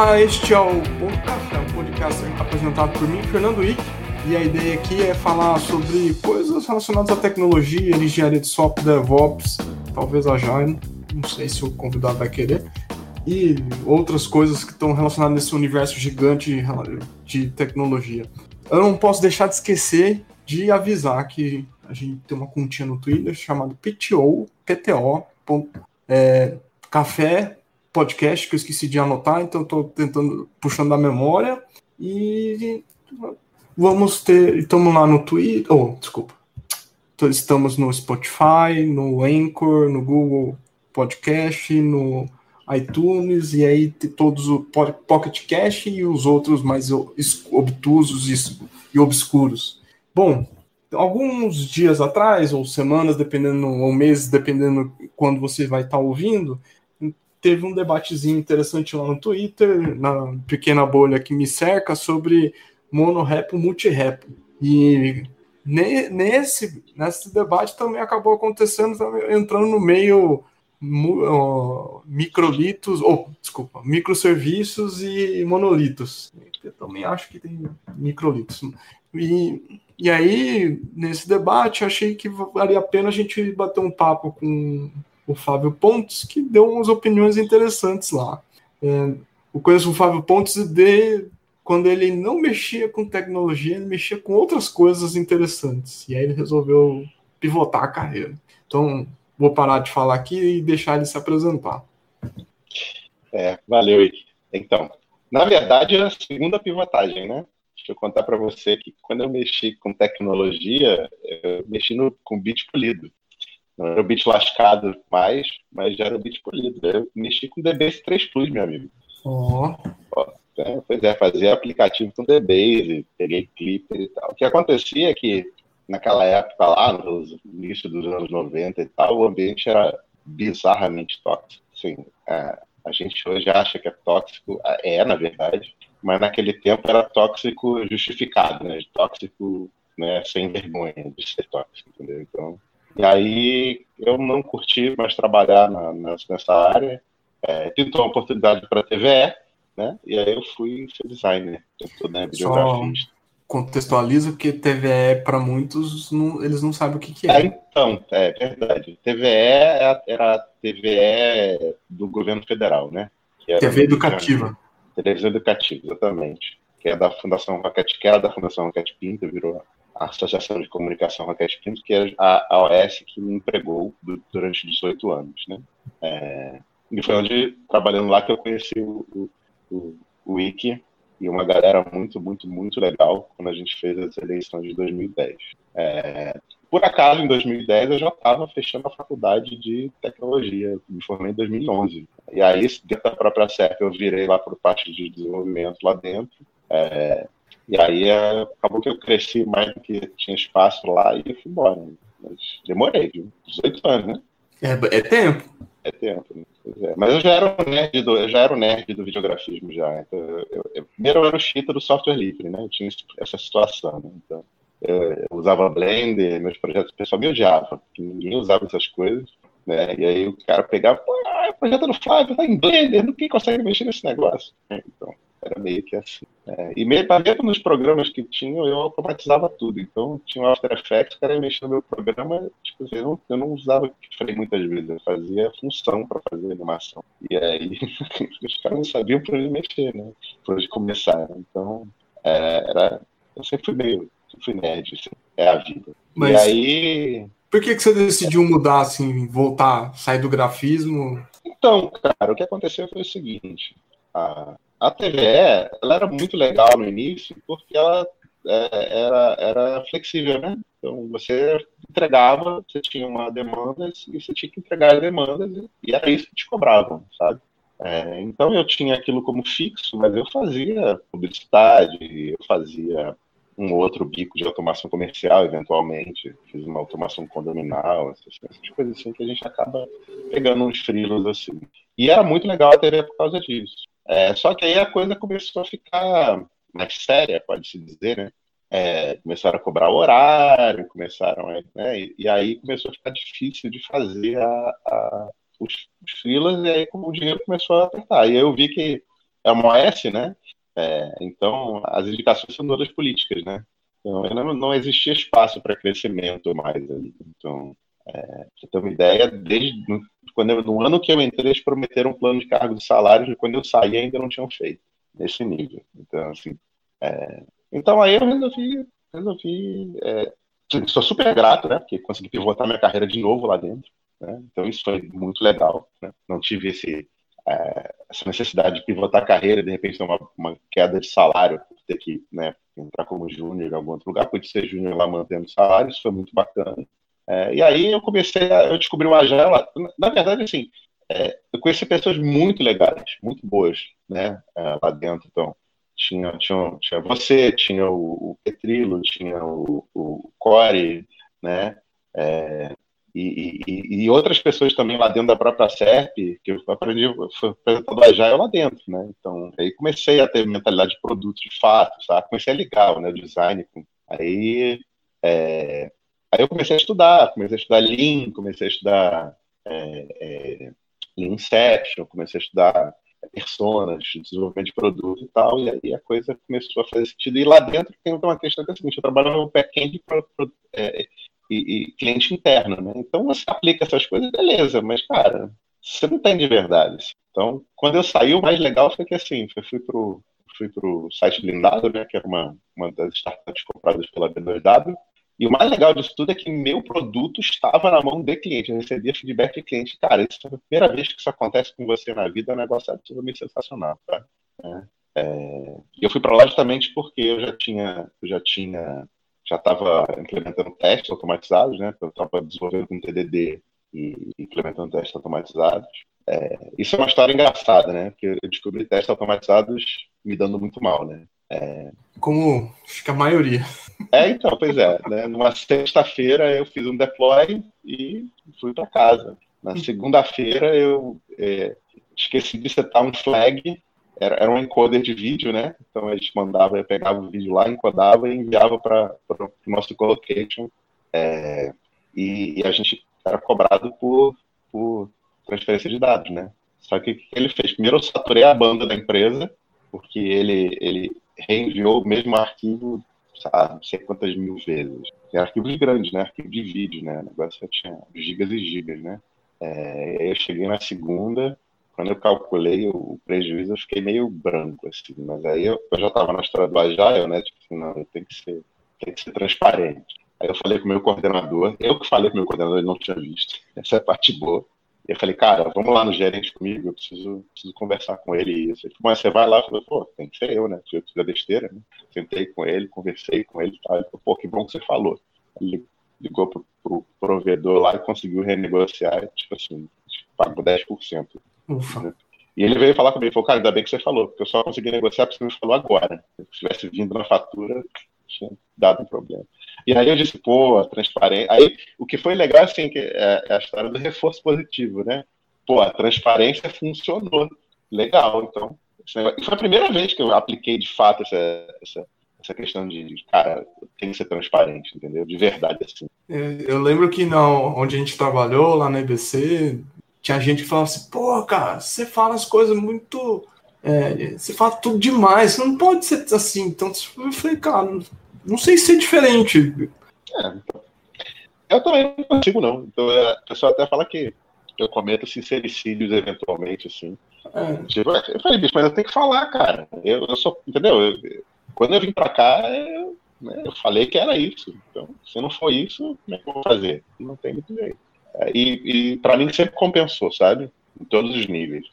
Olá, este é o Ponto Café, um podcast apresentado por mim, Fernando Ick, e a ideia aqui é falar sobre coisas relacionadas à tecnologia, engenharia de software, DevOps, talvez a Jaime, não sei se o convidado vai querer, e outras coisas que estão relacionadas nesse universo gigante de tecnologia. Eu não posso deixar de esquecer de avisar que a gente tem uma continha no Twitter chamada PTO, PTO, é, Café Podcast, que eu esqueci de anotar, então estou tentando, puxando da memória. E vamos ter, estamos lá no Twitter, oh, desculpa, estamos no Spotify, no Anchor, no Google Podcast, no iTunes e aí todos o Pocket Cash e os outros mais obtusos e obscuros. Bom, alguns dias atrás, ou semanas, dependendo, ou meses, dependendo quando você vai estar tá ouvindo, teve um debatezinho interessante lá no Twitter, na pequena bolha que me cerca, sobre monorepo, multirepo. E nesse, nesse debate também acabou acontecendo, entrando no meio uh, microlitos, ou desculpa, microserviços e monolitos. Eu também acho que tem microlitos. E, e aí, nesse debate, achei que valia a pena a gente bater um papo com o Fábio Pontes, que deu umas opiniões interessantes lá. É, eu conheço o Fábio Pontes de quando ele não mexia com tecnologia, ele mexia com outras coisas interessantes. E aí ele resolveu pivotar a carreira. Então, vou parar de falar aqui e deixar ele se apresentar. É, valeu, Ike. Então, na verdade, é a segunda pivotagem, né? Deixa eu contar para você que quando eu mexi com tecnologia, eu mexi no, com bit polido. Não era o bit lascado mais, mas já era o bit polido. Eu mexi com DBase 3 Plus, meu amigo. Oh. é, pois é, fazia aplicativo com DBase, peguei Clipper e tal. O que acontecia é que naquela época lá, no início dos anos 90 e tal, o ambiente era bizarramente tóxico. Assim, a, a gente hoje acha que é tóxico, é na verdade, mas naquele tempo era tóxico justificado, né? Tóxico né, sem vergonha de ser tóxico, entendeu? Então, e aí eu não curti mais trabalhar na, nessa área, é, pintou uma oportunidade para a TVE, né? E aí eu fui ser designer, eu né, videografista contextualiza, porque TVE, para muitos, não, eles não sabem o que, que é. é. Então, é verdade. TVE é era a TVE do governo federal, né? TV educativa. Televisão educativa, exatamente. Que é da Fundação Rocket, que era da Fundação Rocket Pinto, virou Associação de Comunicação Rocket Pinto, que é a, OS que me empregou durante 18 anos, né? É, e foi onde, trabalhando lá, que eu conheci o, o, o, o Wiki, e uma galera muito, muito, muito legal quando a gente fez as eleições de 2010. É, por acaso, em 2010, eu já estava fechando a faculdade de tecnologia, me formei em 2011. E aí, dentro da própria CEP, eu virei lá para parte de desenvolvimento lá dentro. É, e aí, é, acabou que eu cresci mais do que tinha espaço lá e fui embora. Mas demorei, viu? 18 anos, né? É, é tempo. É tempo, né? É. Mas eu já era o nerd do, eu já era o nerd do videografismo já. Então, eu, eu, primeiro eu era o chita do software livre, né? Eu tinha essa situação, né? Então, eu, eu, usava Blender, meus projetos, o pessoal me odiava, porque ninguém usava essas coisas, né? E aí o cara pegava, pô, o projeto do Flávio tá em Blender, ninguém consegue mexer nesse negócio. Então, era meio que assim. É, e mesmo, mesmo nos programas que tinham, eu automatizava tudo. Então, tinha o After Effects, o cara ia mexer no meu programa, tipo assim, eu, não, eu não usava keyframe muitas vezes, eu fazia função para fazer animação. E aí, os caras não sabiam para onde mexer, né? Por onde começar. Então, é, era, eu sempre fui meio, sempre fui nerd, assim, é a vida. Mas... E aí... Por que, que você decidiu mudar, assim, voltar, sair do grafismo? Então, cara, o que aconteceu foi o seguinte. A, a TVE ela era muito legal no início porque ela é, era, era flexível, né? Então você entregava, você tinha uma demanda e você tinha que entregar as demandas e era isso que te cobravam, sabe? É, então eu tinha aquilo como fixo, mas eu fazia publicidade, eu fazia um outro bico de automação comercial, eventualmente, fiz uma automação condominal, essas, essas coisas assim que a gente acaba pegando uns frilos assim. E era muito legal a TV por causa disso. É, só que aí a coisa começou a ficar mais séria, pode-se dizer, né? É, começaram a cobrar horário, começaram a, né? E, e, aí começou a ficar difícil de fazer a, a, os, os filas, e aí como o dinheiro começou a apertar. E aí eu vi que é uma OS, né? É, então, as indicações são todas políticas, né? Então, não, não existia espaço para crescimento mais ali. Então, é, você ter uma ideia, desde quando eu, no ano que eu entrei, eles prometeram um plano de cargo de salários e quando eu saí ainda não tinham feito nesse nível. Então, assim, é, então aí eu resolvi, resolvi é, sou super grato, né, porque consegui pivotar minha carreira de novo lá dentro. Né, então isso foi muito legal. Né, não tive esse, é, essa necessidade de pivotar a carreira, de repente ter uma, uma queda de salário, ter que né, entrar como júnior em algum outro lugar, pude ser júnior lá mantendo salário, isso foi muito bacana. É, e aí eu comecei a eu descobri Agile lá. Na verdade, assim, é, eu conheci pessoas muito legais, muito boas, né, é, lá dentro. Então, tinha, tinha, tinha você, tinha o, o Petrilo, tinha o, o Core, né, é, e, e, e, outras pessoas também lá dentro da própria SERP, que eu aprendi, foi apresentado Agile lá dentro, né, então, aí comecei a ter mentalidade de produto de fato, sabe, comecei a ligar, né, o design, aí, é, Aí eu comecei a estudar, comecei a estudar Lean, comecei a estudar é, é, Lean Inception, comecei a estudar personas, desenvolvimento de produto e tal, e aí a coisa começou a fazer sentido. E lá dentro tem uma questão que é a seguinte, eu trabalho no back-end é, e, e, cliente interno, né? Então você aplica essas coisas, beleza, mas, cara, você não tem de verdade. Então, quando eu saí, o mais legal foi que, assim, eu fui pro, fui pro site blindado, né, que era uma, uma das startups compradas pela B2W, e o mais legal disso tudo é que meu produto estava na mão do cliente, eu recebia feedback de cliente. Cara, isso é a primeira vez que isso acontece com você na vida, é um negócio absolutamente sensacional. Tá? É, é, eu fui para lá justamente porque eu já tinha, já tinha, já estava implementando testes automatizados, né? Eu estava desenvolvendo com TDD e implementando testes automatizados. É, isso é uma história engraçada, né? Porque eu descobri testes automatizados me dando muito mal, né? É... Como fica a maioria. É, então, pois é. Né? Numa sexta-feira eu fiz um deploy e fui para casa. Na segunda-feira eu é, esqueci de setar um flag. Era, era um encoder de vídeo, né? Então a gente mandava, eu pegava o vídeo lá, encodava e enviava para o nosso colocation. É, e, e, a gente era cobrado por, por transferência de dados, né? Só que o que ele fez? Primeiro eu saturei a banda da empresa, porque ele, ele reenviou o mesmo arquivo, sabe, não sei quantas mil vezes. E arquivos grandes, né? Arquivo de vídeo, né? O negócio tinha gigas e gigas, né? É, eu cheguei na segunda, quando eu calculei o prejuízo, eu fiquei meio branco, assim. Mas aí eu, eu já estava na história do Agile, né? Tipo assim, não, tem que ser, tem que ser transparente. Aí eu falei com o meu coordenador, eu que falei com o meu coordenador, ele não tinha visto. Essa é a parte boa. E eu falei, cara, vamos lá no gerente comigo, eu preciso, preciso conversar com ele. E mas você vai lá? Eu falei, pô, tem que ser eu, né? Eu fiz a besteira, né? Sentei com ele, conversei com ele e tal. Ele falou, pô, que bom que você falou. Ele ligou pro, pro provedor lá e conseguiu renegociar, tipo assim, pagou 10%. Ufa. Né? E ele veio falar comigo, falou, cara, ainda bem que você falou, porque eu só consegui negociar porque você me falou agora. Se tivesse vindo na fatura, tinha dado um problema. E aí eu disse, pô, transparência. Aí o que foi legal, assim, que é, é a história do reforço positivo, né? Pô, a transparência funcionou. Legal, então. E foi a primeira vez que eu apliquei de fato essa, essa, essa questão de, cara, tem que ser transparente, entendeu? De verdade, assim. Eu lembro que não, onde a gente trabalhou, lá na EBC, tinha gente que falava assim, pô, cara, você fala as coisas muito. É, você fala tudo demais, não pode ser assim. Então eu falei, cara, não sei se é diferente. É. Eu também não consigo, não. Então, é, a pessoa até fala que eu cometo sincericídios eventualmente, assim. É. Tipo, eu falei, bicho, mas eu tenho que falar, cara. Eu, eu sou, entendeu? Eu, quando eu vim pra cá, eu, né, eu falei que era isso. Então, se não for isso, como é que eu vou fazer? Não tem muito jeito. É, e, e para mim sempre compensou, sabe? Em todos os níveis.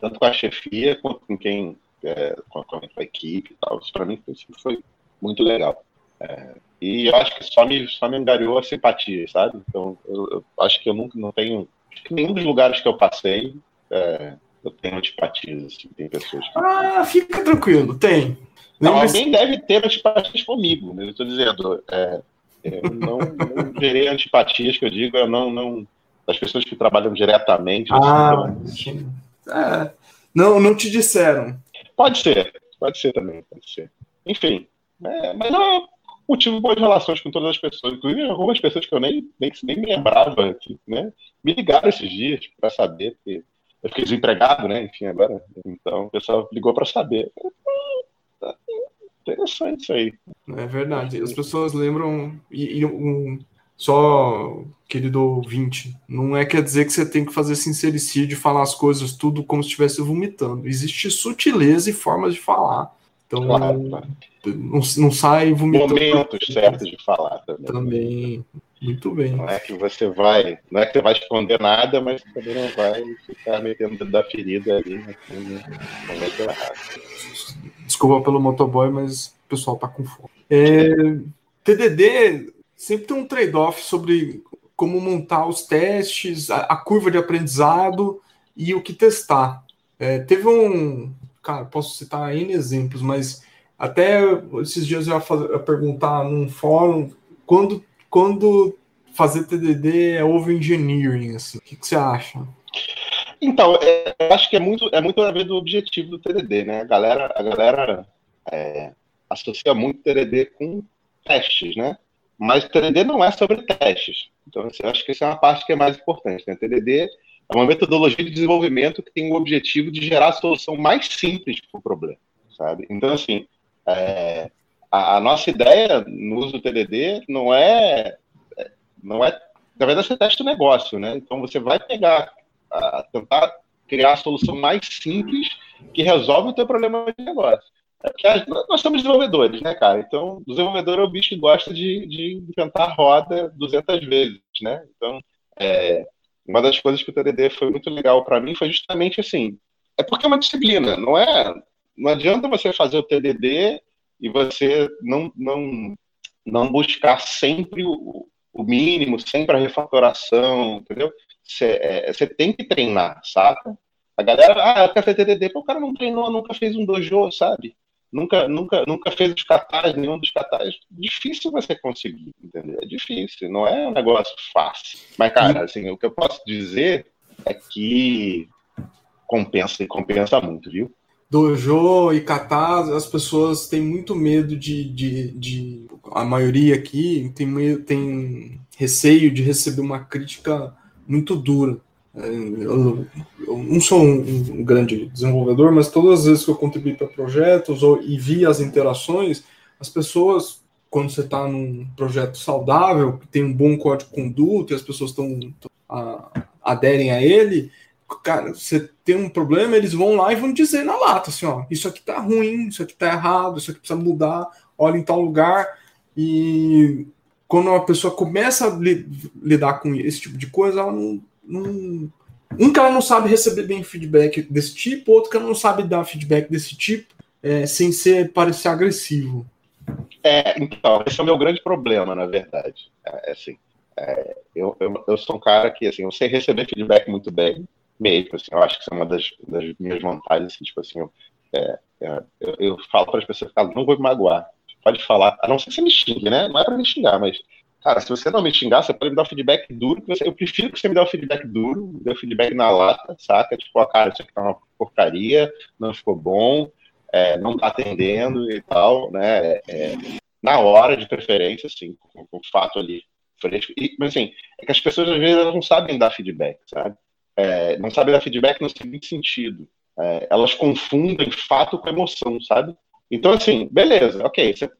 Tanto com a chefia, quanto com quem, é, com, a, com a equipe e tal. Isso pra mim foi, foi muito legal. É, e eu acho que só me, só me angariou a simpatia, sabe? Então, eu, eu, acho que eu nunca não tenho. Nenhum dos lugares que eu passei, é, eu tenho antipatias, assim, tem pessoas que... Ah, fica tranquilo, tem. Não, alguém deve ter antipatias comigo, né? Eu estou dizendo, é, eu não, não gerei antipatias que eu digo, eu não, não. Das pessoas que trabalham diretamente. Assim, ah, assim, é, não, não te disseram. Pode ser, pode ser também, pode ser. Enfim, é, mas eu, eu tive boas relações com todas as pessoas, inclusive algumas pessoas que eu nem, nem, nem me lembrava, né, me ligaram esses dias para saber, porque eu fiquei desempregado, né? Enfim, agora. Então o pessoal ligou para saber. Interessante isso aí. É verdade. As pessoas lembram. E, e um, só, querido ouvinte, não é quer dizer que você tem que fazer sincericídio, falar as coisas tudo como se estivesse vomitando. Existe sutileza e formas de falar. Então, claro, Não, não sai vomitando. Momentos certos de falar também. Também. Muito bem. Não é que você vai, não é que você vai esconder nada, mas também não vai ficar metendo da ferida ali errado. Desculpa pelo motoboy, mas o pessoal tá com fome. É, TDD sempre tem um trade-off sobre como montar os testes, a, a, curva de aprendizado e o que testar. É, teve um, cara, posso citar N exemplos, mas até esses dias eu ia, fazer, ia perguntar num fórum quando quando fazer TDD é over engineering, assim. O que, que você acha? Então, é, eu acho que é muito, é muito a ver do objetivo do TDD, né? A galera, a galera é, associa muito TDD com testes, né? Mas TDD não é sobre testes. Então, assim, eu acho que essa é uma parte que é mais importante. Né? TDD é uma metodologia de desenvolvimento que tem o objetivo de gerar a solução mais simples para o problema, sabe? Então, assim, é, a, a, nossa ideia no uso do TDD não é, não é, na verdade, você testa o negócio, né? Então você vai pegar, a, tentar criar a solução mais simples que resolve o teu problema de negócio. É porque nós somos desenvolvedores, né, cara? Então, desenvolvedor é o bicho que gosta de, de inventar roda 200 vezes, né? Então, é, uma das coisas que o TDD foi muito legal para mim foi justamente assim, é porque é uma disciplina, não é? Não adianta você fazer o TDD e você não, não, não buscar sempre o, o mínimo, sempre a refatoração, entendeu? Você é, tem que treinar, saca? A galera, ah, eu quero fazer TDD, pô, o cara não treinou, nunca fez um dojo, sabe? Nunca, nunca, nunca fez os catais, nenhum dos catais. Difícil você conseguir, entendeu? É difícil, não é um negócio fácil. Mas, cara, assim, o que eu posso dizer é que compensa e compensa muito, viu? dojo e kata, as pessoas têm muito medo de, de, de a maioria aqui tem, tem receio de receber uma crítica muito dura. Eu, não sou um, grande desenvolvedor, mas todas as vezes que eu contribuí para projetos ou, e vi as interações, as pessoas, quando você está num projeto saudável, que tem um bom código de conduta e as pessoas estão aderem a ele, cara, você tem um problema, eles vão lá e vão dizer na lata, assim, ó, isso aqui tá ruim, isso aqui tá errado, isso aqui precisa mudar, olha em tal lugar. E quando uma pessoa começa a li lidar com esse tipo de coisa, ela não, não. Um ela não sabe receber bem feedback desse tipo, outro ela não sabe dar feedback desse tipo, é, sem ser parecer agressivo. É, então, esse é o meu grande problema, na verdade. É, assim, é, eu, eu, eu, sou um cara que, assim, eu sei receber feedback muito bem, mesmo, assim, eu acho que isso é uma das, das minhas vantagens, assim, tipo assim, eu, é, é eu, eu falo para as pessoas, cara, não vou me magoar, pode falar, a não ser que você me xingue, né, não é para me xingar, mas, cara, se você não me xingar, você pode me dar feedback duro, eu prefiro que você me dê um feedback duro, me dê um feedback na lata, saca, tipo, a cara, isso aqui tá uma porcaria, não ficou bom, é, não tá atendendo e tal, né, é, na hora, de preferência, assim, com, com o fato ali fresco, e, mas assim, é que as pessoas às vezes não sabem dar feedback, sabe, é, não sabem dar feedback no seguinte sentido. É, elas confundem fato com emoção, sabe? Então, assim, beleza, ok. Você,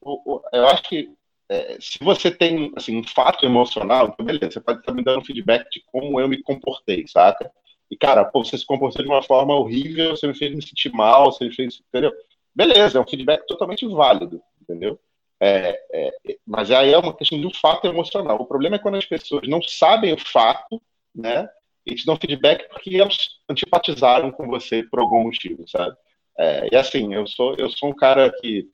eu acho que é, se você tem assim, um fato emocional, beleza, você pode estar me dando feedback de como eu me comportei, saca? E, cara, pô, você se comportou de uma forma horrível, você me fez me sentir mal, você me fez. Entendeu? Beleza, é um feedback totalmente válido, entendeu? É, é, mas aí é uma questão de um fato emocional. O problema é quando as pessoas não sabem o fato, né? e te dão feedback porque eles antipatizaram com você por algum motivo, sabe? É, e assim, eu sou, eu sou um cara que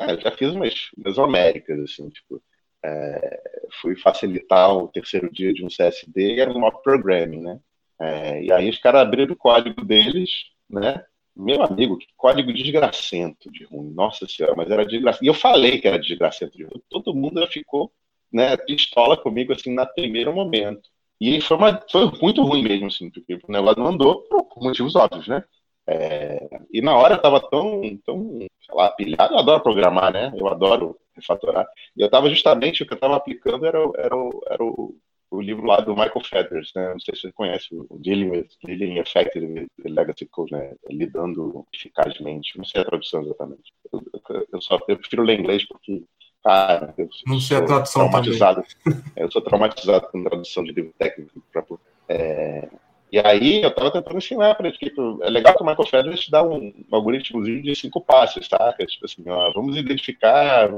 é já fiz umas Mesoaméricas, assim, tipo, é, fui facilitar o terceiro dia de um CSD e era um mock programming, né? É, e aí os caras abriram o código deles, né? Meu amigo, que código desgracento de ruim, nossa senhora, mas era desgracento. E eu falei que era desgracento de ruim, todo mundo ficou, né, pistola comigo, assim, no primeiro momento. E foi, uma, foi muito ruim mesmo, assim, porque o negócio não andou por motivos óbvios, né? É, e na hora eu tava tão, tão, sei lá, pilhado, eu adoro programar, né? Eu adoro refatorar. E eu tava justamente, o que eu tava aplicando era, era, o, era o, o livro lá do Michael Feathers, né? Não sei se você conhece o Dealing with Dealing Effective with Legacy Code, né? Lidando eficazmente. Não sei a tradução exatamente. Eu, eu, só eu prefiro ler inglês porque, cara, eu não sei a tradução traumatizado. eu sou traumatizado com tradução de livro técnico. Pra, é, e aí eu tava tentando ensinar para ele, tipo, é legal que o Michael Feathers te dá um, um algoritmozinho de cinco passos, tá? Tipo assim, ó, vamos identificar.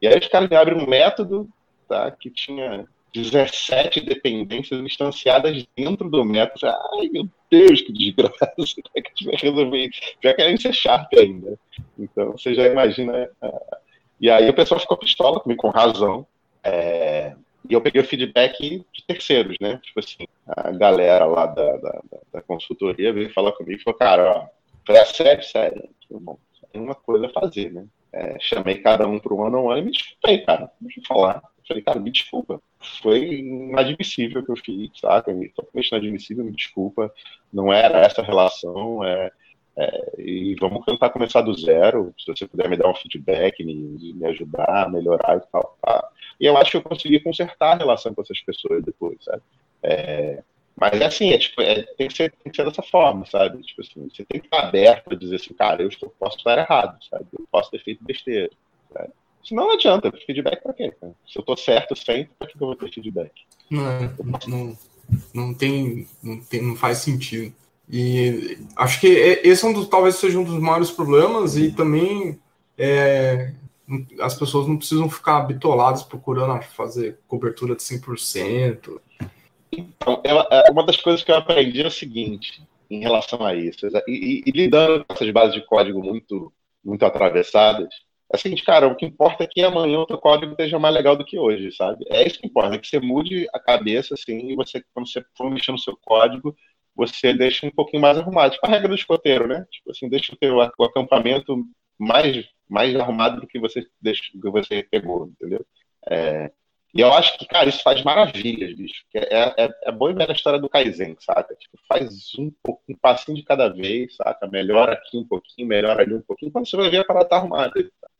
E aí os caras me abrem um método, tá? Que tinha 17 dependências instanciadas dentro do método. Ai, meu Deus, que desgraça. Como é que a gente vai resolver isso? Já querem ser Sharp ainda. Então, você já imagina. Uh... E aí o pessoal ficou pistola comigo, com razão. É... E eu peguei o feedback de terceiros, né? Tipo assim, a galera lá da, da, da consultoria veio falar comigo e falou, cara, ó, falei, sério, sério. Bom, tem uma coisa a fazer, né? É, chamei cada um para a ano e me desculpei, cara. Deixa eu falar. Falei, cara, me desculpa. Foi inadmissível que eu fiz, saca? Totalmente inadmissível, me desculpa. Não era essa relação. É, é, e vamos tentar começar do zero. Se você puder me dar um feedback, me, me ajudar a melhorar e tal. Tá? E eu acho que eu consegui consertar a relação com essas pessoas depois, sabe? É, mas é assim, é, tipo, é, tem, que ser, tem que ser dessa forma, sabe? Tipo assim, você tem que estar aberto a dizer assim, cara, eu estou, posso estar errado, sabe? Eu posso ter feito besteira. Sabe? Senão não adianta, feedback pra quê? Cara? Se eu tô certo sempre, pra que eu vou ter feedback? Não, é, não, não, tem, não tem, não faz sentido. E acho que esse é um dos, talvez seja um dos maiores problemas e também é, as pessoas não precisam ficar bitoladas procurando fazer cobertura de 100%. Então, ela, é, uma das coisas que eu aprendi é o seguinte, em relação a isso, e, e, e lidando com essas bases de código muito, muito atravessadas, é o seguinte, cara, o que importa é que amanhã o teu código esteja mais legal do que hoje, sabe? É isso que importa, é que você mude a cabeça, assim, e você, quando você for mexer no seu código, você deixa um pouquinho mais arrumado. Tipo a regra do escoteiro, né? Tipo assim, deixa o teu acampamento mais, mais arrumado do que você, deixa, do que você pegou, entendeu? É, e eu acho que, cara, isso faz maravilhas, bicho. É, é, é bom ver a história do Kaizen, saca? Tipo, faz um, um passinho de cada vez, saca? Melhora aqui um pouquinho, melhora ali um pouquinho. Quando você vai ver, a parada tá arrumada.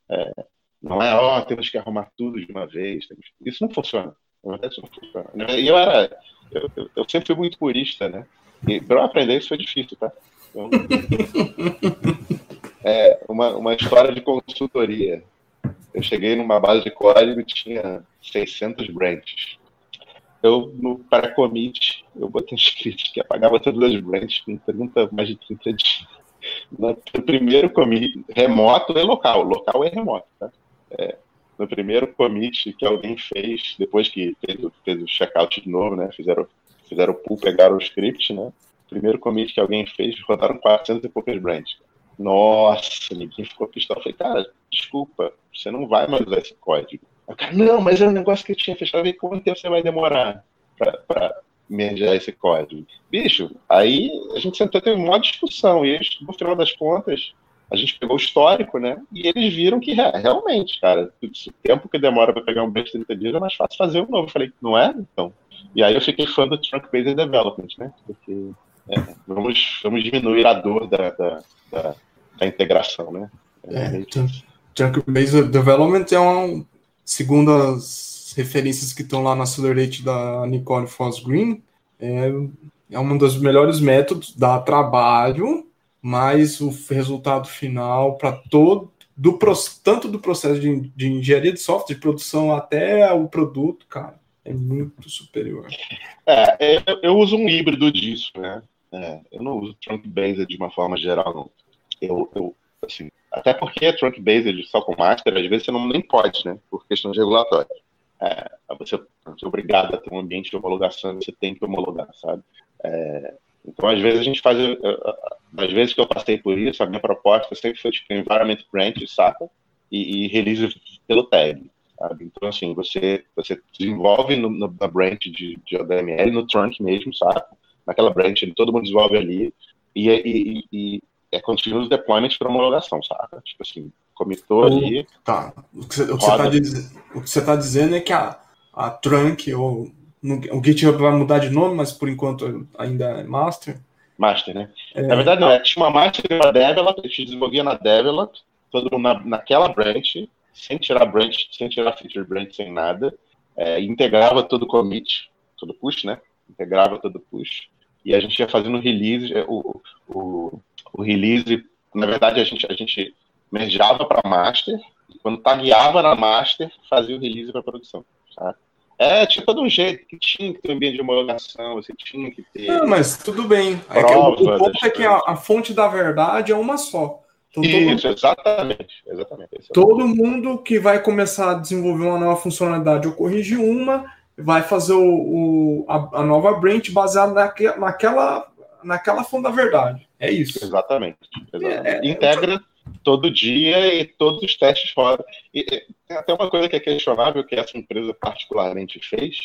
É, não é, ó, temos que arrumar tudo de uma vez. Isso não funciona. Isso não funciona. E eu era. Eu, eu, eu, sempre fui muito purista, né? E para eu aprender isso foi difícil, tá? Então, é uma, uma história de consultoria. Eu cheguei numa base de código e tinha 600 branches. Eu, no pré-commit, eu botei escrito que apagava todas as branches com 30, mais de 30 dias. No primeiro commit, remoto é local, local é remoto, tá? É, no primeiro commit que alguém fez, depois que fez, fez o checkout de novo, né? Fizeram, fizeram o pull, pegaram o script, né? Primeiro commit que alguém fez, rodaram 400 e poucas branches. Nossa, ninguém ficou pistola. Eu falei, cara, desculpa, você não vai mais usar esse código. Eu, cara, não, mas é um negócio que eu tinha fechado. Eu quanto tempo você vai demorar para mergear esse código? Bicho, aí a gente sentou teve uma discussão. E eles, no final das contas, a gente pegou o histórico, né? E eles viram que realmente, cara, o tempo que demora para pegar um de 30 dias é mais fácil fazer um novo. Eu falei, não é? Então. E aí eu fiquei fã do Trunk Based Development, né? Porque é, vamos, vamos diminuir a dor da, da da integração, né? É, Chunk-based Development é um, segundo as referências que estão lá na Accelerate da Nicole Foss Green, é, é um dos melhores métodos, dá trabalho, mas o resultado final para todo, do, tanto do processo de, de engenharia de software, de produção até o produto, cara, é muito superior. É, eu, eu uso um híbrido disso, né? É, eu não uso trunk-based de uma forma geral, não eu, eu assim, até porque trunk based só com master, às vezes você não nem pode, né? Por questões regulatórias. É, você, você é obrigado a ter um ambiente de homologação, você tem que homologar, sabe? É, então, às vezes a gente faz, às vezes que eu passei por isso, a minha proposta sempre foi tipo environment branch, saca? E, e release pelo tag, sabe? Então, assim, você, você desenvolve no, no, na branch de, de ODML, no trunk mesmo, sabe? Naquela branch, todo mundo desenvolve ali, e, e, e, é continuous deployment para homologação, sabe? Tipo assim, comitou ali. Tá. O que você está tá dizendo é que a, a trunk, ou no, o GitHub vai mudar de nome, mas por enquanto ainda é master. Master, né? É... Na verdade, não, é, tinha uma master e uma develop, a gente desenvolvia na develop, todo mundo na, naquela branch, sem tirar branch, sem tirar feature branch, sem nada, é, integrava todo o commit, todo push, né? Integrava todo push. E a gente ia fazendo release, é, o, o, o release, na verdade, a gente, a gente mergeava para master, e quando tagueava na master, fazia o release para produção. Sabe? É, tipo, de um jeito que tinha que ter um ambiente de homologação, você tinha que ter. Não, mas tudo bem. É o, o ponto é que a, a, fonte da verdade é uma só. Então, Isso, todo, exatamente. exatamente é todo mundo que vai começar a desenvolver uma nova funcionalidade ou corrigir uma, vai fazer o, o a, a, nova branch baseada naque, naquela, naquela fonte da verdade. É isso. Exatamente. exatamente. É, é Integra todo dia e todos os testes fora. E, tem até uma coisa que é questionável que essa empresa particularmente fez,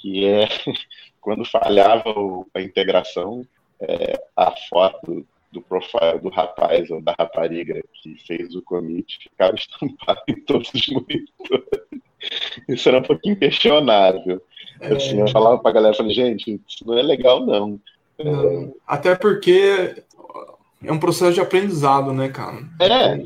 que é quando falhava a integração, é, a foto do profile do rapaz ou da rapariga que fez o commit ficava estampado em todos os monitores. Isso era um pouquinho questionável. É... Assim, eu falava pra galera, falei, gente, isso não é legal, não. É... Até porque é um processo de aprendizado, né, cara? É,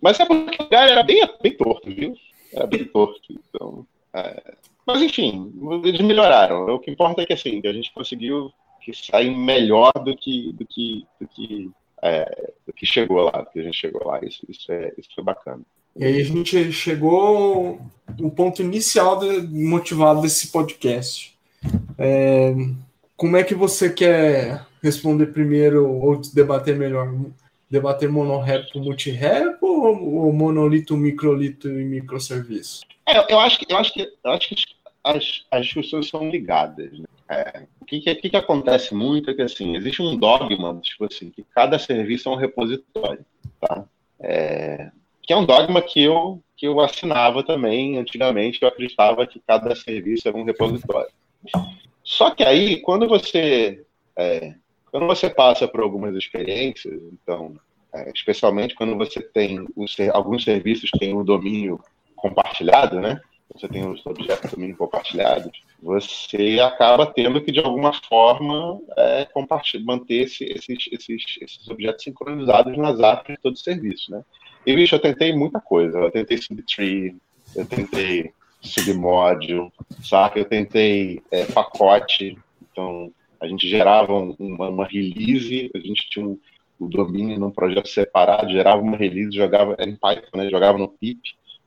mas é porque o era bem, bem torto, viu? Era bem torto. Então, é... Mas enfim, eles melhoraram. O que importa é que assim, a gente conseguiu que sair melhor do que do que do que, é, do que chegou lá, do que a gente chegou lá. Isso, isso, é, isso foi bacana. E aí a gente chegou no ponto inicial de, motivado desse podcast. É, como é que você quer responder primeiro ou debater melhor? Debater monorepo, multirepo ou, ou monolito, microlito e microserviço? É, eu acho que eu acho que eu acho que as, as discussões são ligadas. Né? É, o que, que, que, acontece muito é que assim existe um dogma tipo assim que cada serviço é um repositório, tá? É, que é um dogma que eu que eu assinava também antigamente. Eu acreditava que cada serviço era um repositório. Só que aí quando você é, quando você passa por algumas experiências, então, é, especialmente quando você tem os, alguns serviços que têm um domínio compartilhado, né? Você tem os objetos de domínio compartilhados, você acaba tendo que, de alguma forma, é, manter esse, esses, esses, esses objetos sincronizados nas APIs de todo o serviço, né? E, bicho, eu tentei muita coisa. Eu tentei subtree, eu tentei submódulo, sabe? Eu tentei é, pacote. Então, a gente gerava uma, uma release, a gente tinha um, o domínio num projeto separado, gerava uma release, jogava, era em Python, né? Jogava no pip,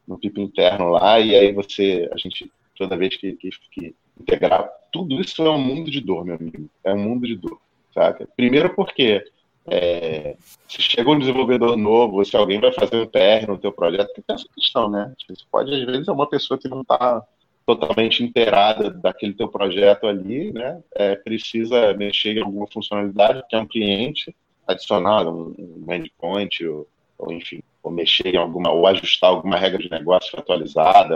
no pip interno lá, e aí você, a gente, toda vez que, que, que integrar, tudo isso é um mundo de dor, meu amigo. É um mundo de dor, sabe? Primeiro porque é, se chega um desenvolvedor novo, se alguém vai fazer um PR no teu projeto, tem essa questão, né? Você pode, às vezes, é uma pessoa que não está totalmente inteirada daquele teu projeto ali, né? É, precisa mexer em alguma funcionalidade, que é um cliente, adicionar um, um endpoint, ou, ou, enfim, ou mexer em alguma, ou ajustar alguma regra de negócio atualizada,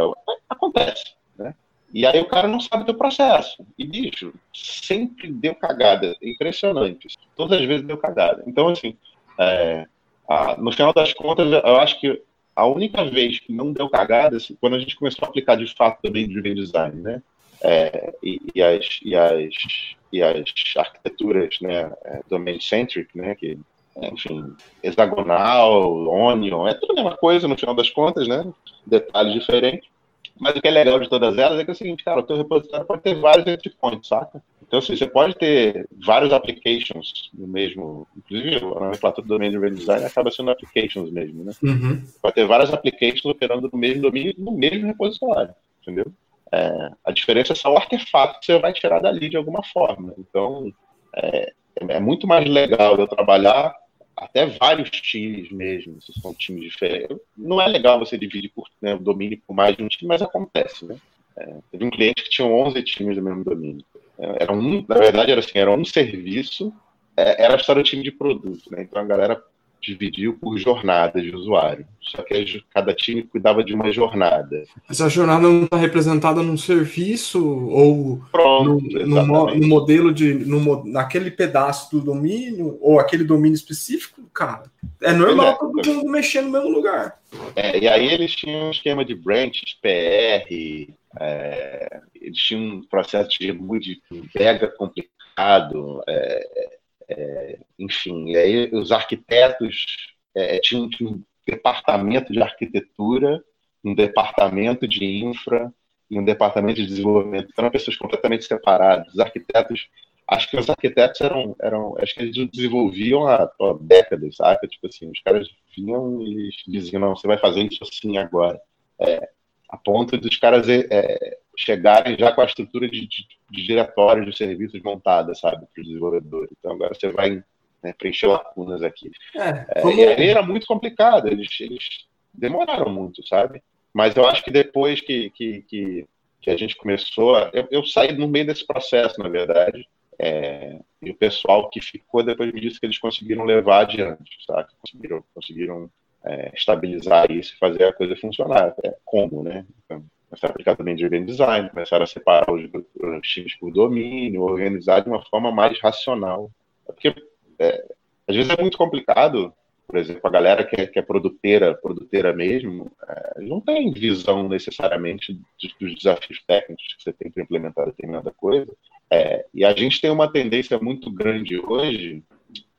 acontece, né? E aí o cara não sabe do processo. E, bicho, sempre deu cagada. Impressionante. Todas as vezes deu cagada. Então, assim, é, a, no final das contas, eu acho que a única vez que não deu cagada, assim, quando a gente começou a aplicar de fato também Driven Design, né? É, e, e, as, e, as, e as arquiteturas né, é, domain-centric, né, que, enfim, hexagonal, onion, é tudo a mesma coisa no final das contas, né? Detalhes diferentes. Mas o que é legal de todas elas é que é o seguinte, cara, o teu repositório pode ter vários endpoints, saca? Então, assim, você pode ter vários applications no mesmo. Inclusive, a nomenclatura do domínio de design acaba sendo applications mesmo, né? Uhum. Pode ter várias applications operando no mesmo domínio, no mesmo repositório, entendeu? É, a diferença é só o artefato que você vai tirar dali de alguma forma. Então, é, é muito mais legal eu trabalhar até vários times mesmo, se são times diferentes. Não é legal você dividir por, né, o domínio por mais de um time, mas acontece, né? É, teve um cliente que tinha 11 times do mesmo domínio. É, era um, na verdade, era assim, era um serviço, é, era a história do time de produto, né? Então a galera dividiu por jornadas de usuário. Só que cada time cuidava de uma jornada. Essa jornada não está representada num serviço ou Pronto, no, no, no, modelo de. No, naquele pedaço do domínio, ou aquele domínio específico, cara. É normal é, todo mundo mexer no mesmo lugar. É, e aí eles tinham um esquema de branches, PR, é, eles tinham um processo de muito mega complicado. É, é, enfim, aí os arquitetos é, tinham, tinham um departamento de arquitetura, um departamento de infra, e um departamento de desenvolvimento, então eram pessoas completamente separadas. Os arquitetos, acho que os arquitetos eram, eram acho que eles desenvolviam há, há décadas, sabe? Tipo assim, os caras vinham e diziam, não, você vai fazer isso assim agora. É, a ponto dos caras é, é chegarem já com a estrutura de, de, de diretórios de serviços montada, sabe, para os desenvolvedores. Então agora você vai né, preencher lacunas aqui. É, é, e aí era muito complicado, eles, eles demoraram muito, sabe? Mas eu acho que depois que, que, que, que a gente começou, eu, eu, saí no meio desse processo, na verdade, é, e o pessoal que ficou depois me disse que eles conseguiram levar adiante, sabe? Conseguiram, conseguiram é, estabilizar isso e fazer a coisa funcionar. É, como, né? Então, começaram a aplicar também game design, começaram a separar os, os times por domínio, organizar de uma forma mais racional. Porque é, às vezes é muito complicado por exemplo, a galera que é, que é produteira, produteira mesmo, é, não tem visão necessariamente dos, dos, desafios técnicos que você tem para implementar determinada coisa. É, e a gente tem uma tendência muito grande hoje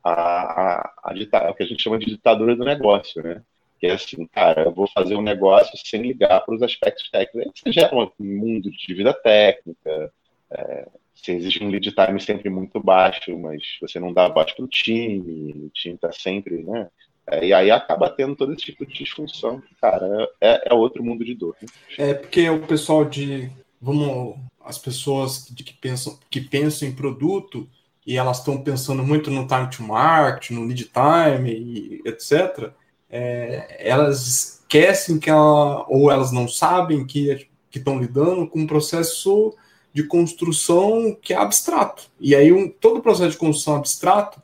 a, a, a ditar, o que a gente chama de ditadura do negócio, né? Que é assim, cara, eu vou fazer um negócio sem ligar para os aspectos técnicos. Aí você gera um mundo de vida técnica, é, você exige um lead time sempre muito baixo, mas você não dá voz para o time, o time está sempre, né? É, e aí acaba tendo todo esse tipo de disfunção. Cara, é, é outro mundo de dor. Né? É porque o pessoal de. Vamos. As pessoas de que pensam, que pensam em produto e elas estão pensando muito no time to market, no lead time, e etc. É, elas esquecem que ela, ou elas não sabem que estão lidando com um processo de construção que é abstrato. E aí, um, todo o processo de construção abstrato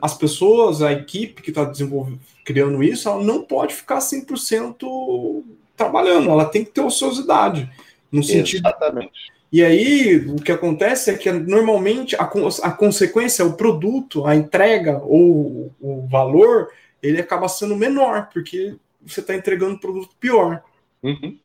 as pessoas, a equipe que está desenvolvendo, criando isso, ela não pode ficar 100% trabalhando, ela tem que ter ociosidade. No sentido. Exatamente. E aí, o que acontece é que normalmente a, a consequência, o produto, a entrega ou o valor, ele acaba sendo menor, porque você está entregando um produto pior. Uhum.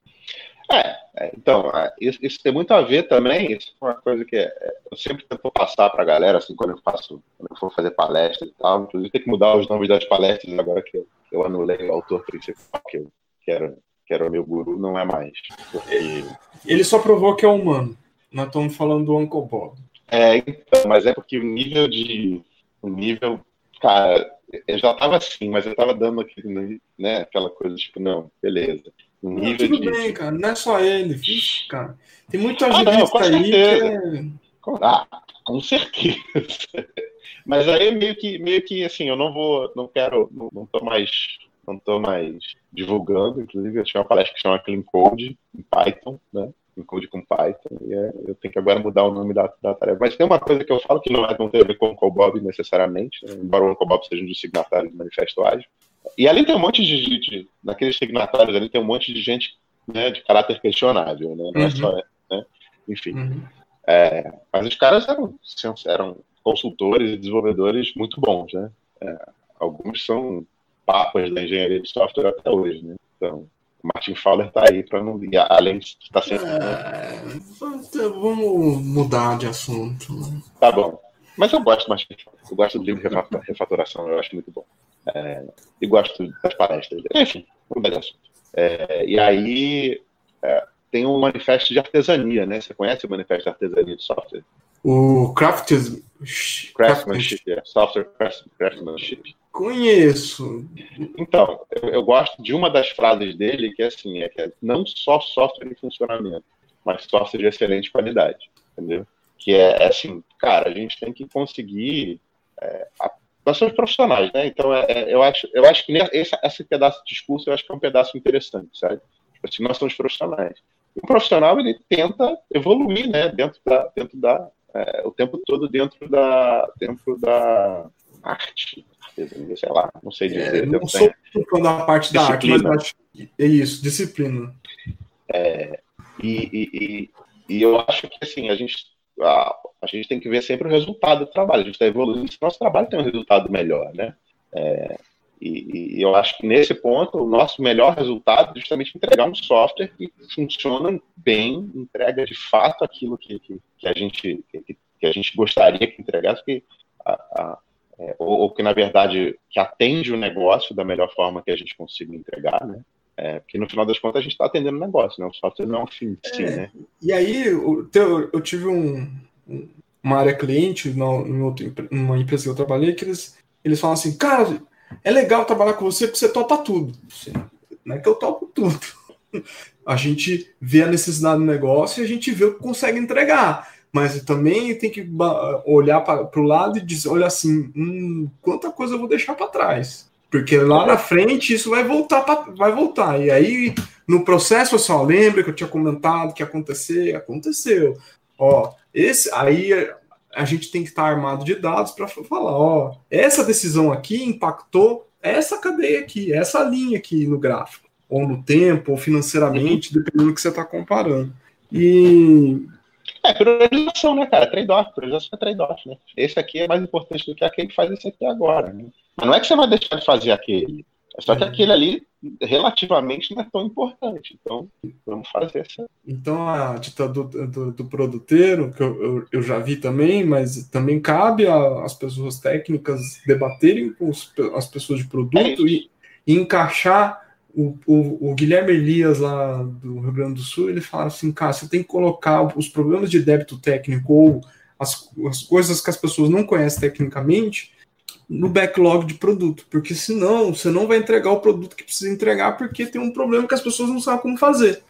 É, é, então, é, isso, isso, tem muito a ver também, isso é uma coisa que é, eu sempre tento passar para a galera, assim, quando eu faço, quando eu for fazer palestra e tal, inclusive tem que mudar os nomes das palestras agora que eu, eu anulei o autor principal, que, eu, que, era, que era o meu guru, não é mais. Porque... Ele só provou que é humano, nós estamos falando do Uncle Bob. É, então, mas é porque o nível de, o nível, cara, eu já estava assim, mas eu estava dando aquele, né, aquela coisa, tipo, não, beleza não, tudo de... bem, cara. Não é só ele. Vixe, cara. Tem muita ah, gente aí que é... Ah, com certeza. Mas aí meio que, meio que assim, eu não vou, não quero, não, não tô mais, não tô mais divulgando. Inclusive, eu tinha uma palestra que chama Clean Code em Python, né? Clean Code com Python. E é, eu tenho que agora mudar o nome da, da tarefa. Mas tem uma coisa que eu falo que não é não tem a ver com o Uncle necessariamente, né? embora o Uncle Bob seja um dos signatários do Manifesto Ágil. E ali tem um monte de gente, naqueles signatários ali tem um monte de gente né, de caráter questionável, né? Não é uhum. é só, né? Enfim. Uhum. É, mas os caras eram, eram consultores e desenvolvedores muito bons, né? É, alguns são papas da engenharia de software até hoje, né? Então, Martin Fowler está aí para não além de estar sempre. É, vamos mudar de assunto. Né? Tá bom. Mas eu gosto mais. Eu gosto do livro de refatoração, eu acho muito bom. É, e gosto das palestras. Enfim, um belo assunto. É, e aí é, tem um manifesto de artesania, né? Você conhece o manifesto de artesania de software? O Crafts... Craftsmanship, é, software craftsmanship. Conheço. Então, eu, eu, gosto de uma das frases dele que é assim, é que é não só software em funcionamento, mas software de excelente qualidade, entendeu? Que é, é assim, cara, a gente tem que conseguir é, nós somos profissionais, né? Então, é, é, eu, acho, eu acho que esse, esse pedaço de discurso eu acho que é um pedaço interessante, sabe? Tipo assim, nós somos profissionais. O profissional, ele tenta evoluir, né? Dentro da... Dentro da é, o tempo todo dentro da... Dentro da arte, sei lá, não sei dizer. É, não sou fã da parte disciplina. da arte, mas acho que é isso, disciplina. É, e, e, e, e eu acho que, assim, a gente a, a gente tem que ver sempre o resultado do trabalho. A gente está evoluindo, se nosso trabalho tem um resultado melhor, né? É, e, eu acho que nesse ponto o nosso melhor resultado é justamente entregar um software que funciona bem, entrega de fato aquilo que, que, que a, gente, que, que, a gente gostaria que entregasse, que a, a, é, ou, ou, que na verdade que atende o negócio da melhor forma que a gente consiga entregar, né? É, porque no final das contas a gente está atendendo negócio, né? O software não é um fim, sim, é, né? E aí eu, eu tive um, uma área cliente na, em outra, numa empresa que eu trabalhei que eles, eles falam assim, cara, é legal trabalhar com você porque você topa tudo. Assim, não é que eu topo tudo. A gente vê a necessidade do negócio e a gente vê o que consegue entregar. Mas também tem que olhar para o lado e dizer, olha assim, hum, quanta coisa eu vou deixar para trás. Porque lá na frente isso vai voltar, pra, vai voltar. E aí, no processo, assim, ó, lembra que eu tinha comentado que ia acontecer? Aconteceu. Ó, esse aí a gente tem que estar armado de dados para falar, ó, essa decisão aqui impactou essa cadeia aqui, essa linha aqui no gráfico, ou no tempo, ou financeiramente, dependendo do que você está comparando. E é, priorização, né, cara? Trade-off. Priorização é trade-off, né? Esse aqui é mais importante do que aquele que faz esse aqui agora. Né? Mas não é que você vai deixar de fazer aquele. É só que uhum. aquele ali, relativamente, não é tão importante. Então, vamos fazer essa. Então, a ditadura do, do, do, produteiro, que eu, eu, eu, já vi também, mas também cabe às pessoas técnicas debaterem com os, as pessoas de produto é e, e encaixar o, o, o, Guilherme Elias, lá do Rio Grande do Sul, ele fala assim, cara, você tem que colocar os problemas de débito técnico ou as, as coisas que as pessoas não conhecem tecnicamente no backlog de produto, porque senão você não vai entregar o produto que precisa entregar porque tem um problema que as pessoas não sabem como fazer.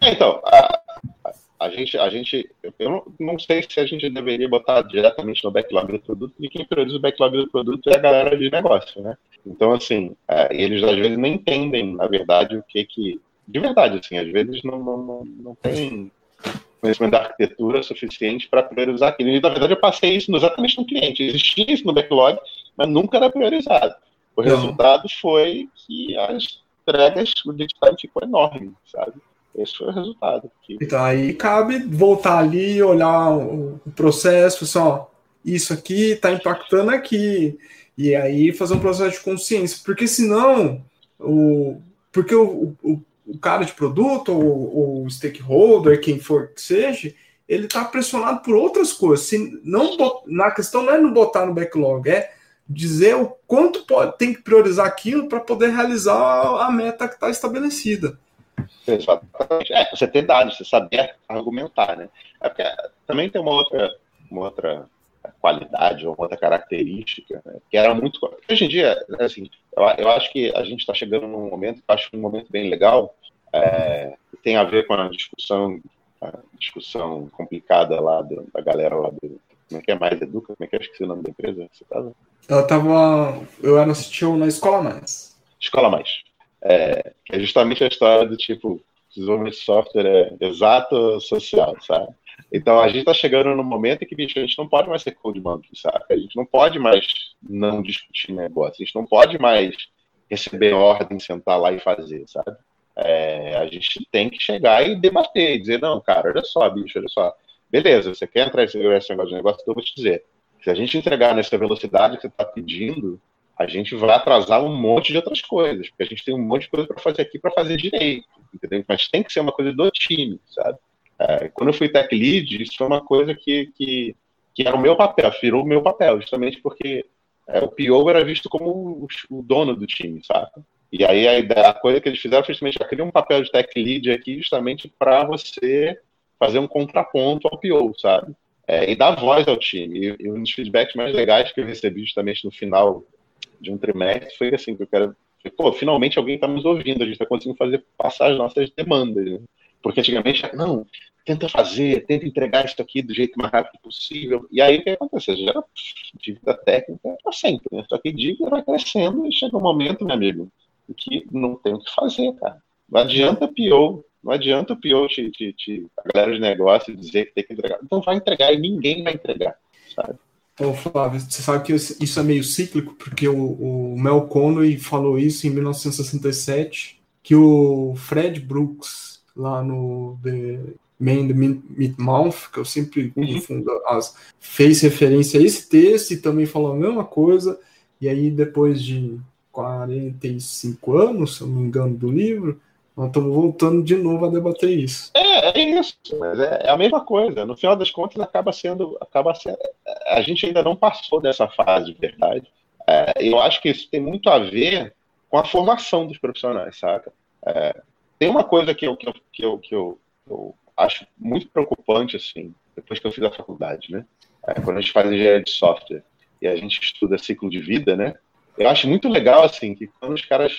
É, então, a gente, a gente, eu não, não, sei se a gente deveria botar diretamente no backlog do produto, porque quem prioriza o backlog do produto é a galera de negócio, né? Então, assim, é, eles às vezes nem entendem, na verdade, o que que. De verdade, assim, às vezes não, não, não, não tem conhecimento da arquitetura suficiente para priorizar aquilo. E, na verdade, eu passei isso exatamente no cliente. Existia isso no backlog, mas nunca era priorizado. O não. resultado foi que as entregas, o lead time ficou enorme, sabe? Esse foi o resultado. Que... Então, aí cabe voltar ali, olhar o processo, só isso aqui está impactando aqui. E aí fazer um processo de consciência. Porque senão, o, porque o, o, o cara de produto, ou o stakeholder, quem for que seja, ele está pressionado por outras coisas. Se não na questão não é não botar no backlog, é dizer o quanto pode, tem que priorizar aquilo para poder realizar a meta que está estabelecida. Exatamente. É, você ter dados, você saber argumentar, né? É porque também tem uma outra, uma outra qualidade ou uma outra característica né, que era muito. Hoje em dia, assim, eu, eu acho que a gente está chegando num momento, acho um momento bem legal, é, que tem a ver com a discussão, a discussão complicada lá do, da galera lá do. Como é que é mais Educa? Como é que é? Esqueci o nome da empresa. Você tava? Ela tava. Eu era assistiu na Escola Mais. Escola Mais. É, que é justamente a história do tipo, desenvolvimento de software é exato social, sabe? Então a gente está chegando no momento em que bicho, a gente não pode mais ser code monkey, sabe? A gente não pode mais não discutir negócio, a gente não pode mais receber ordem, sentar lá e fazer, sabe? É, a gente tem que chegar e debater, e dizer, não, cara, olha só, bicho, olha só. Beleza, você quer entrar nesse negócio de negócio, então eu vou te dizer. Se a gente entregar nessa velocidade que você está pedindo, a gente vai atrasar um monte de outras coisas, porque a gente tem um monte de coisa para fazer aqui para fazer direito, entendeu? Mas tem que ser uma coisa do time, sabe? É, quando eu fui tech lead, isso foi uma coisa que, que, que era o meu papel, virou o meu papel, justamente porque é, o PO era visto como o, o, dono do time, sabe? E aí a, ideia, a coisa que eles fizeram foi justamente, criar um papel de tech lead aqui justamente para você fazer um contraponto ao PO, sabe? É, e dar voz ao time. E, e, um dos feedbacks mais legais que eu recebi justamente no final de um trimestre foi assim, que eu quero. Pô, finalmente alguém está nos ouvindo, a gente está conseguindo fazer passar as nossas demandas. Né? Porque antigamente, não, tenta fazer, tenta entregar isso aqui do jeito mais rápido possível. E aí o que acontece? Gera dívida técnica para sempre, né? Só que dívida vai crescendo e chega um momento, meu amigo, que não tem o que fazer, cara. Não adianta PO, não adianta PO te, te, te, a galera de negócio dizer que tem que entregar. Então vai entregar e ninguém vai entregar, sabe? Ô, Flávio, você sabe que isso é meio cíclico, porque o, o Mel Conway falou isso em 1967, que o Fred Brooks, lá no The Man the Mid-Mouth, que eu sempre uhum. confundo, as, fez referência a esse texto e também falou a mesma coisa, e aí depois de 45 anos, se eu não me engano, do livro, nós estamos voltando de novo a debater isso. É, é isso, mas é, é, a mesma coisa. No final das contas, acaba sendo, acaba sendo. A gente ainda não passou dessa fase de verdade. É, eu acho que isso tem muito a ver com a formação dos profissionais, saca? É, tem uma coisa que eu, que eu, que eu, que eu, eu acho muito preocupante, assim, depois que eu fiz a faculdade, né? É, quando a gente faz engenharia de software e a gente estuda ciclo de vida, né? Eu acho muito legal, assim, que quando os caras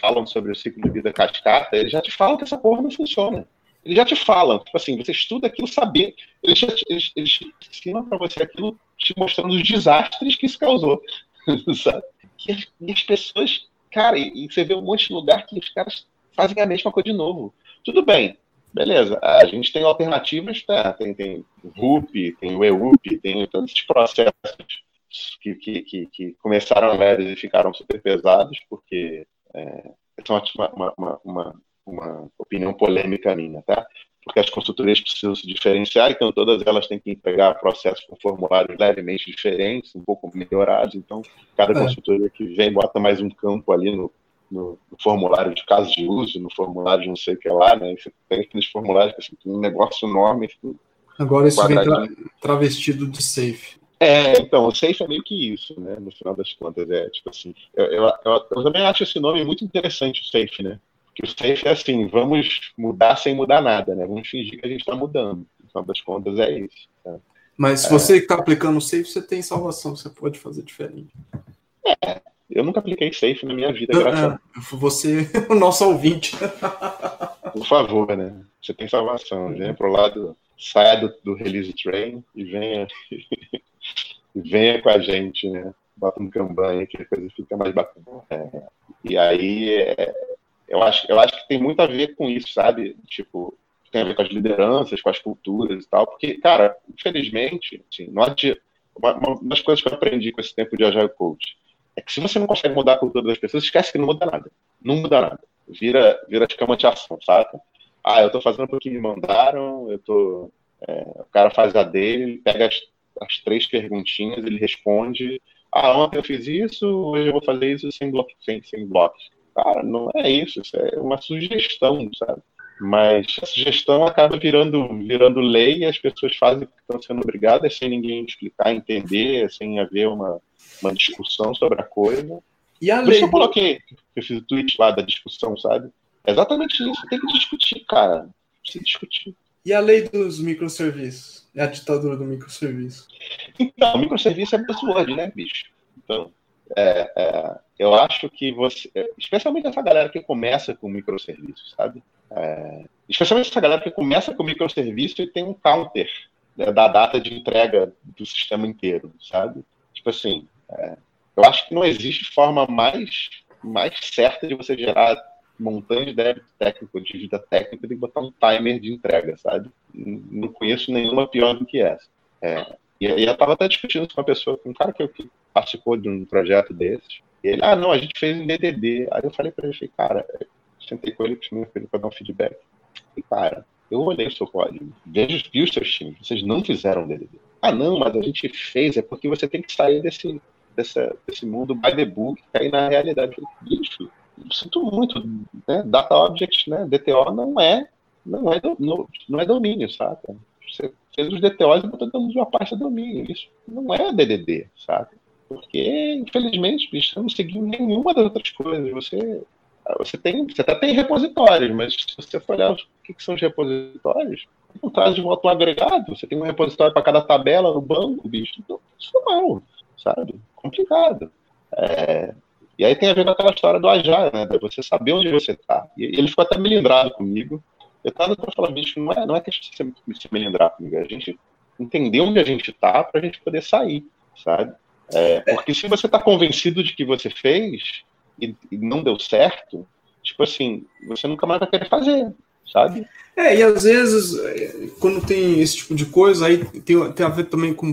falam sobre o ciclo de vida cascata, eles já te falam que essa porra não funciona. Eles já te falam, tipo assim, você estuda aquilo sabendo, eles, já, eles, eles ensinam para você aquilo te mostrando os desastres que isso causou, sabe? E as, e as pessoas, cara, e, e, você vê um monte de lugar que os caras fazem a mesma coisa de novo. Tudo bem, beleza, a gente tem alternativas, tá? Tem, tem RUP, tem o EUP, tem todos esses processos que, que, que, começaram leves e ficaram super pesados, porque é, uma, uma, uma, uma opinião polêmica minha, tá? Porque as consultorias precisam se diferenciar, então todas elas têm que entregar processos com formulários levemente diferentes, um pouco melhorados, então cada é. consultoria que vem bota mais um campo ali no, no, no, formulário de caso de uso, no formulário de não sei o que lá, né? Você tem aqueles formulários que assim, um negócio enorme. Agora isso vem tra travestido de safe. É, então, o safe é meio que isso, né? No final das contas, é tipo assim. Eu, eu, eu, eu também acho esse nome muito interessante, o safe, né? Porque o safe é assim, vamos mudar sem mudar nada, né? Vamos fingir que a gente está mudando. No final das contas, é isso. Né? Mas se é. você está aplicando o safe, você tem salvação, você pode fazer diferente. É, eu nunca apliquei safe na minha vida, graças a Você é o nosso ouvinte. Por favor, né? Você tem salvação. Venha pro lado, saia do, do release train e venha venha com a gente, né? Bota um campanha que a coisa fica mais bacana. É, e aí, é, eu, acho, eu acho que tem muito a ver com isso, sabe? Tipo, tem a ver com as lideranças, com as culturas e tal, porque, cara, infelizmente, assim, não adianta, uma, uma das coisas que eu aprendi com esse tempo de Agile Coach é que se você não consegue mudar a cultura das pessoas, esquece que não muda nada. Não muda nada. Vira, vira escama de ação, sabe? Ah, eu tô fazendo porque me mandaram, eu tô. É, o cara faz a dele, pega as as três perguntinhas, ele responde: Ah, ontem eu fiz isso, hoje eu vou fazer isso sem, bloco, sem, sem blocos. Cara, não é isso, isso é uma sugestão, sabe? Mas a sugestão acaba virando, virando lei e as pessoas fazem porque estão sendo obrigadas sem ninguém explicar, entender, sem haver uma, uma discussão sobre a coisa. E a Por lei... isso eu coloquei, eu fiz o tweet lá da discussão, sabe? É exatamente isso, tem que discutir, cara. Precisa discutir. E a lei dos microserviços? É a ditadura do microserviço. Então, microserviço é buzzword, né, bicho? Então, é, é, eu acho que você, especialmente essa galera que começa com microserviço, sabe? É, especialmente essa galera que começa com microserviço e tem um counter né, da data de entrega do sistema inteiro, sabe? Tipo assim, é, eu acho que não existe forma mais, mais certa de você gerar montanha de débito técnico, de vida técnica, tem que botar um timer de entrega, sabe? Não conheço nenhuma pior do que essa. É, e, e eu estava até discutindo com uma pessoa, com um cara que, que participou de um projeto desses. Ele, ah, não, a gente fez em DDD. Aí eu falei para ele, cara, sentei com ele, para dar um feedback. E, cara, eu olhei o seu código, vejo, vi os seus times, vocês não fizeram DDD. Ah, não, mas a gente fez, é porque você tem que sair desse, desse, desse mundo by the book e cair na realidade. Eu falei, bicho, sinto muito, né? Data Object, né? DTO não é, não é, do, no, não é domínio, sabe? Você fez os DTOs e botou dentro de uma pasta domínio. Isso não é DDD, sabe? Porque, infelizmente, bicho, você não seguiu nenhuma das outras coisas. Você, você, tem, você até tem repositórios, mas se você for olhar o que, que são os repositórios, não traz de volta um agregado. Você tem um repositório para cada tabela no banco, bicho. Então, isso não, é sabe? Complicado. É, e aí tem a ver com aquela história do Ajá, né? De você saber onde você está. E ele ficou até melindrado comigo. Eu tava para falar, bicho, não é, não é questão de se, se melindrar comigo, é a gente entender onde a gente está para a gente poder sair, sabe? É, porque se você está convencido de que você fez e, e, não deu certo, tipo assim, você nunca mais vai querer fazer, sabe? É, e às vezes, quando tem esse tipo de coisa, aí tem, tem a ver também com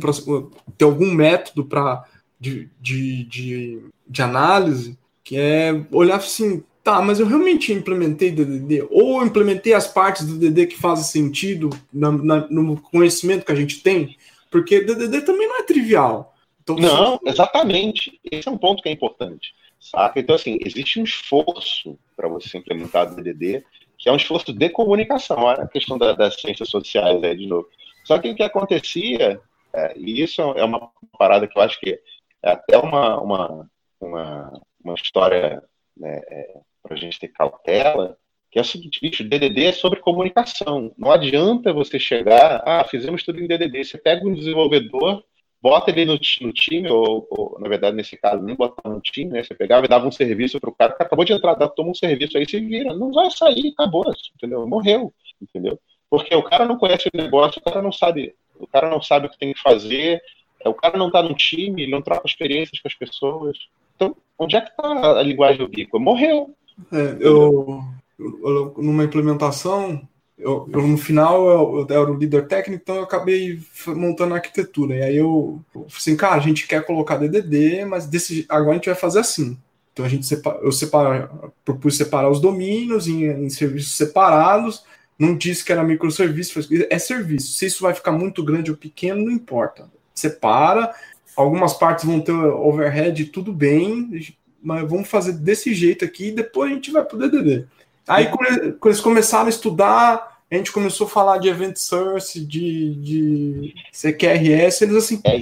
ter algum método para de, de, de, de análise, que é olhar assim, tá, mas eu realmente implementei DDD, ou implementei as partes do DDD que fazem sentido na, na, no conhecimento que a gente tem, porque DDD também não é trivial. Então, não, exatamente. Esse é um ponto que é importante. Saca? Então, assim, existe um esforço para você implementar o DDD, que é um esforço de comunicação. Olha a questão da, das ciências sociais aí de novo. Só que o que acontecia, é, e isso é uma parada que eu acho que até uma, uma, uma, uma história né, é, para a gente ter cautela, que é o seguinte, bicho, DDD é sobre comunicação. Não adianta você chegar, ah, fizemos tudo em DDD. Você pega um desenvolvedor, bota ele no, no time, ou, ou, na verdade, nesse caso, nem botar no time, né? Você pegava e dava um serviço para o cara, que acabou de entrar, toma um serviço aí, se vira. Não vai sair, acabou, entendeu? Morreu, entendeu? Porque o cara não conhece o negócio, o cara não sabe, o cara não sabe o que tem que fazer, o cara não está no time, ele não troca experiências com as pessoas. Então, onde é que está a linguagem do bico? Morreu. É, eu, eu, numa implementação, eu, eu, no final eu, eu, era o líder técnico, então eu acabei montando a arquitetura. E aí eu, eu assim, cara, a gente quer colocar DDD, mas desse, agora a gente vai fazer assim. Então a gente separa, eu separa, propus separar os domínios em, em serviços separados. Não disse que era microserviço, é serviço. Se isso vai ficar muito grande ou pequeno, não importa. Separa. Algumas partes vão ter overhead, tudo bem, mas vamos fazer desse jeito aqui e depois a gente vai para o DDD. Aí, quando eles começaram a estudar, a gente começou a falar de event source, de, de CQRS, eles assim, é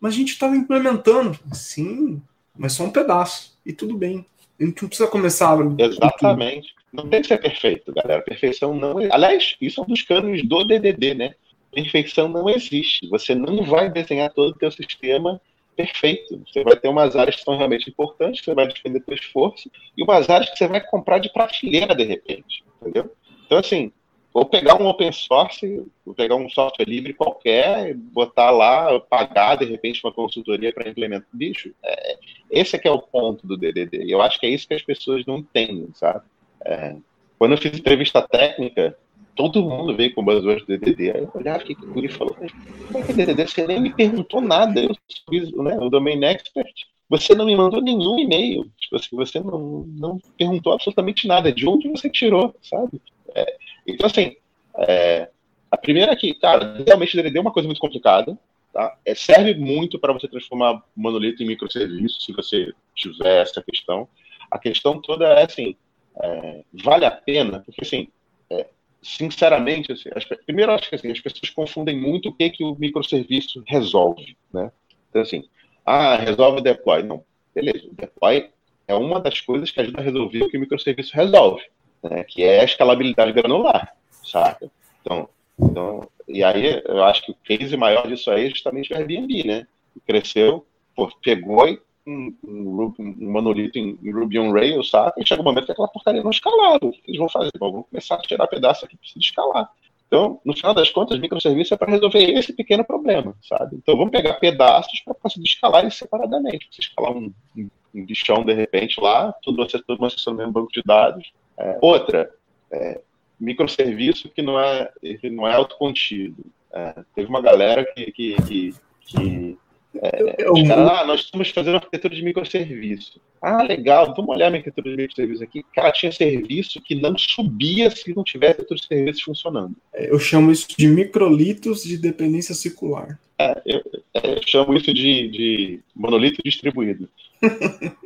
mas a gente estava implementando. Sim, mas só um pedaço. E tudo bem. A gente não precisa começar. Exatamente. Não tem que ser perfeito, galera. Perfeição não. É, aliás, isso é um dos cânones do DDD, né? Perfeição não existe. Você não vai desenhar todo o teu sistema perfeito. Você vai ter umas áreas que são realmente importantes, você vai despender seu esforço, e umas áreas que você vai comprar de prateleira de repente, entendeu? Então, assim, vou pegar um open source, vou pegar um software livre qualquer, botar lá, pagar de repente uma consultoria para implementar. Bicho, é, esse é que é o ponto do DDD. E eu acho que é isso que as pessoas não entendem, sabe? É, quando eu fiz entrevista técnica, todo mundo veio com buzzword do DDD. Aí eu olhava o que o Guri falou. Como é que é DDD? Você nem me perguntou nada. Eu fiz né, o Domain Expert. Você não me mandou nenhum e-mail. Tipo assim, você não, não perguntou absolutamente nada. De onde você tirou, sabe? É, então, assim, é, a primeira é que, cara, realmente o DDD é uma coisa muito complicada. Tá? É, serve muito para você transformar monolito em microserviço, se você tiver essa questão. A questão toda é assim, é, vale a pena, porque assim, é, sinceramente, assim, as, primeiro acho que assim, as pessoas confundem muito o que, que o microserviço resolve, né? Então, assim, ah, resolve o deploy. Não, beleza, o deploy é uma das coisas que ajuda a resolver o que o microserviço resolve, né? Que é a escalabilidade granular, saca? Então, então, e aí eu acho que o case maior disso aí é justamente o Airbnb, né? Cresceu, pô, pegou e um, um, um monolito em, em, Ruby on Rails, sabe? E chega um momento que aquela porcaria não escalada. O que eles vão fazer? Bom, vão começar a tirar pedaço aqui para se escalar. Então, no final das contas, microserviço é para resolver esse pequeno problema, sabe? Então, vamos pegar pedaços para conseguir escalar eles separadamente. Você escalar um, um, um bichão de repente lá, tudo você tudo acessando o mesmo banco de dados. É, outra, é, microserviço que não é, não é autocontido. É, teve uma galera que, que, que, que é, eu, ah, nós estamos fazendo arquitetura de microserviço. Ah, legal, vamos olhar a minha arquitetura de microserviço aqui. Cara, tinha serviço que não subia se não tivesse arquitetura de serviços funcionando. É, eu chamo isso de microlitos de dependência circular. É, eu, é, eu chamo isso de, de monolito distribuído.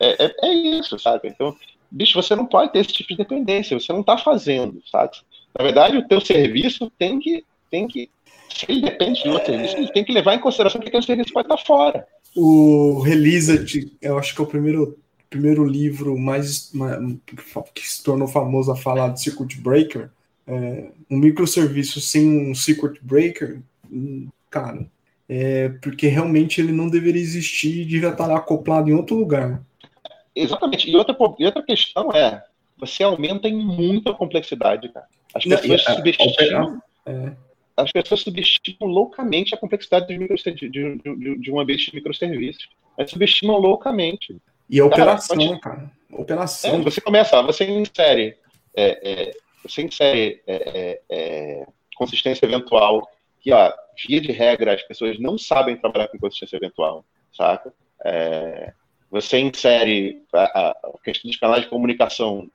É, é, é, isso, sabe? Então, bicho, você não pode ter esse tipo de dependência, você não está fazendo, sabe? Na verdade, o teu serviço tem que, tem que ele depende de outro serviço, ele tem que levar em consideração que aquele serviço pode estar fora. O Release, eu acho que é o primeiro, primeiro livro mais, que se tornou famoso a falar de Circuit Breaker. É, um microserviço sem um Circuit Breaker, hum, cara, é porque realmente ele não deveria existir, devia estar acoplado em outro lugar. Exatamente. E outra, e outra questão é, você aumenta em muito a complexidade, cara. As pessoas subestimam. É as pessoas subestimam loucamente a complexidade de, de, de, de um ambiente de microserviços. Elas subestimam loucamente. E a operação, cara. cara. Operação. É, você começa, você insere, é, é, você insere é, é, é, consistência eventual, que, ó, via de regra, as pessoas não sabem trabalhar com consistência eventual, saca? você insere a, a, questão dos canais de comunicação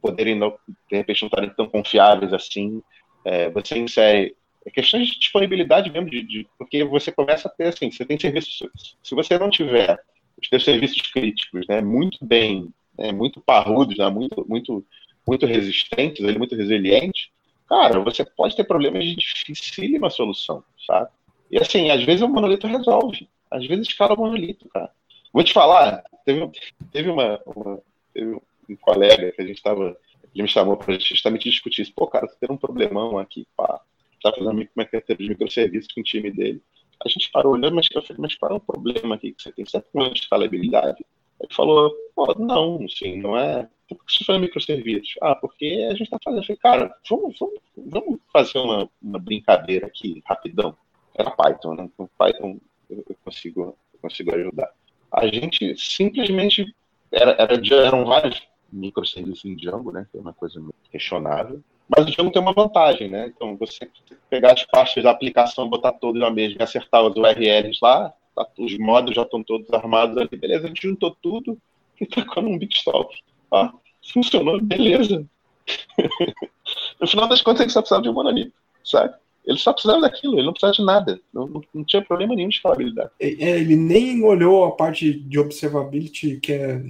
poderem, não, de repente, não estarem tão confiáveis assim, é, você insere é questões de disponibilidade mesmo, de, de, porque você começa a ter assim, você tem serviços, se você não tiver os seus serviços críticos, né, muito bem, né, muito parrudos, né, muito, muito, muito resistentes, ele muito resilientes, cara, você pode ter problemas de dificílima solução, sabe? E assim, às vezes o monolito resolve, às vezes escala o monolito, cara. Vou te falar, teve, teve uma, uma teve um colega que a gente estava, ele me chamou para justamente discutir isso. Pô, cara, você tem um problemão aqui, pá, tá fazendo uma carteira de microserviços com o time dele. A gente parou olhando, mas, eu falei, mas qual é o problema aqui que você tem? Você tem de escalabilidade? Ele falou, pô, não, sim, não é. Por que você faz microserviços? Ah, porque a gente está fazendo. Eu falei, cara, vamos, vamos, vamos fazer uma, uma brincadeira aqui, rapidão. Era Python, né? Com Python eu consigo, eu consigo ajudar. A gente simplesmente. Era, era, eram vários microserviços em Django, né? Que é uma coisa questionável. Mas o Django tem uma vantagem, né? Então, você pegar as pastas da aplicação, botar todas na mesma e acertar os URLs lá, tá, os modos já estão todos armados ali, beleza, a gente juntou tudo e tacou num Bitstalk. Ah, funcionou, beleza. no final das contas, ele só precisava de um monolito, sabe? Ele só precisava daquilo, ele não precisava de nada. Não, não, não tinha problema nenhum de escalabilidade. É, é ele nem olhou a parte de observability, que é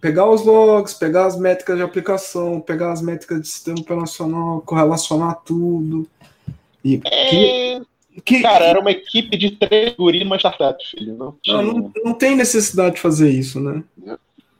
pegar os logs, pegar as métricas de aplicação, pegar as métricas de sistema operacional, correlacionar tudo. E é... que, Cara, era uma equipe de três guris numa startup, filho. Não, tinha... não, não, não, tem necessidade de fazer isso, né?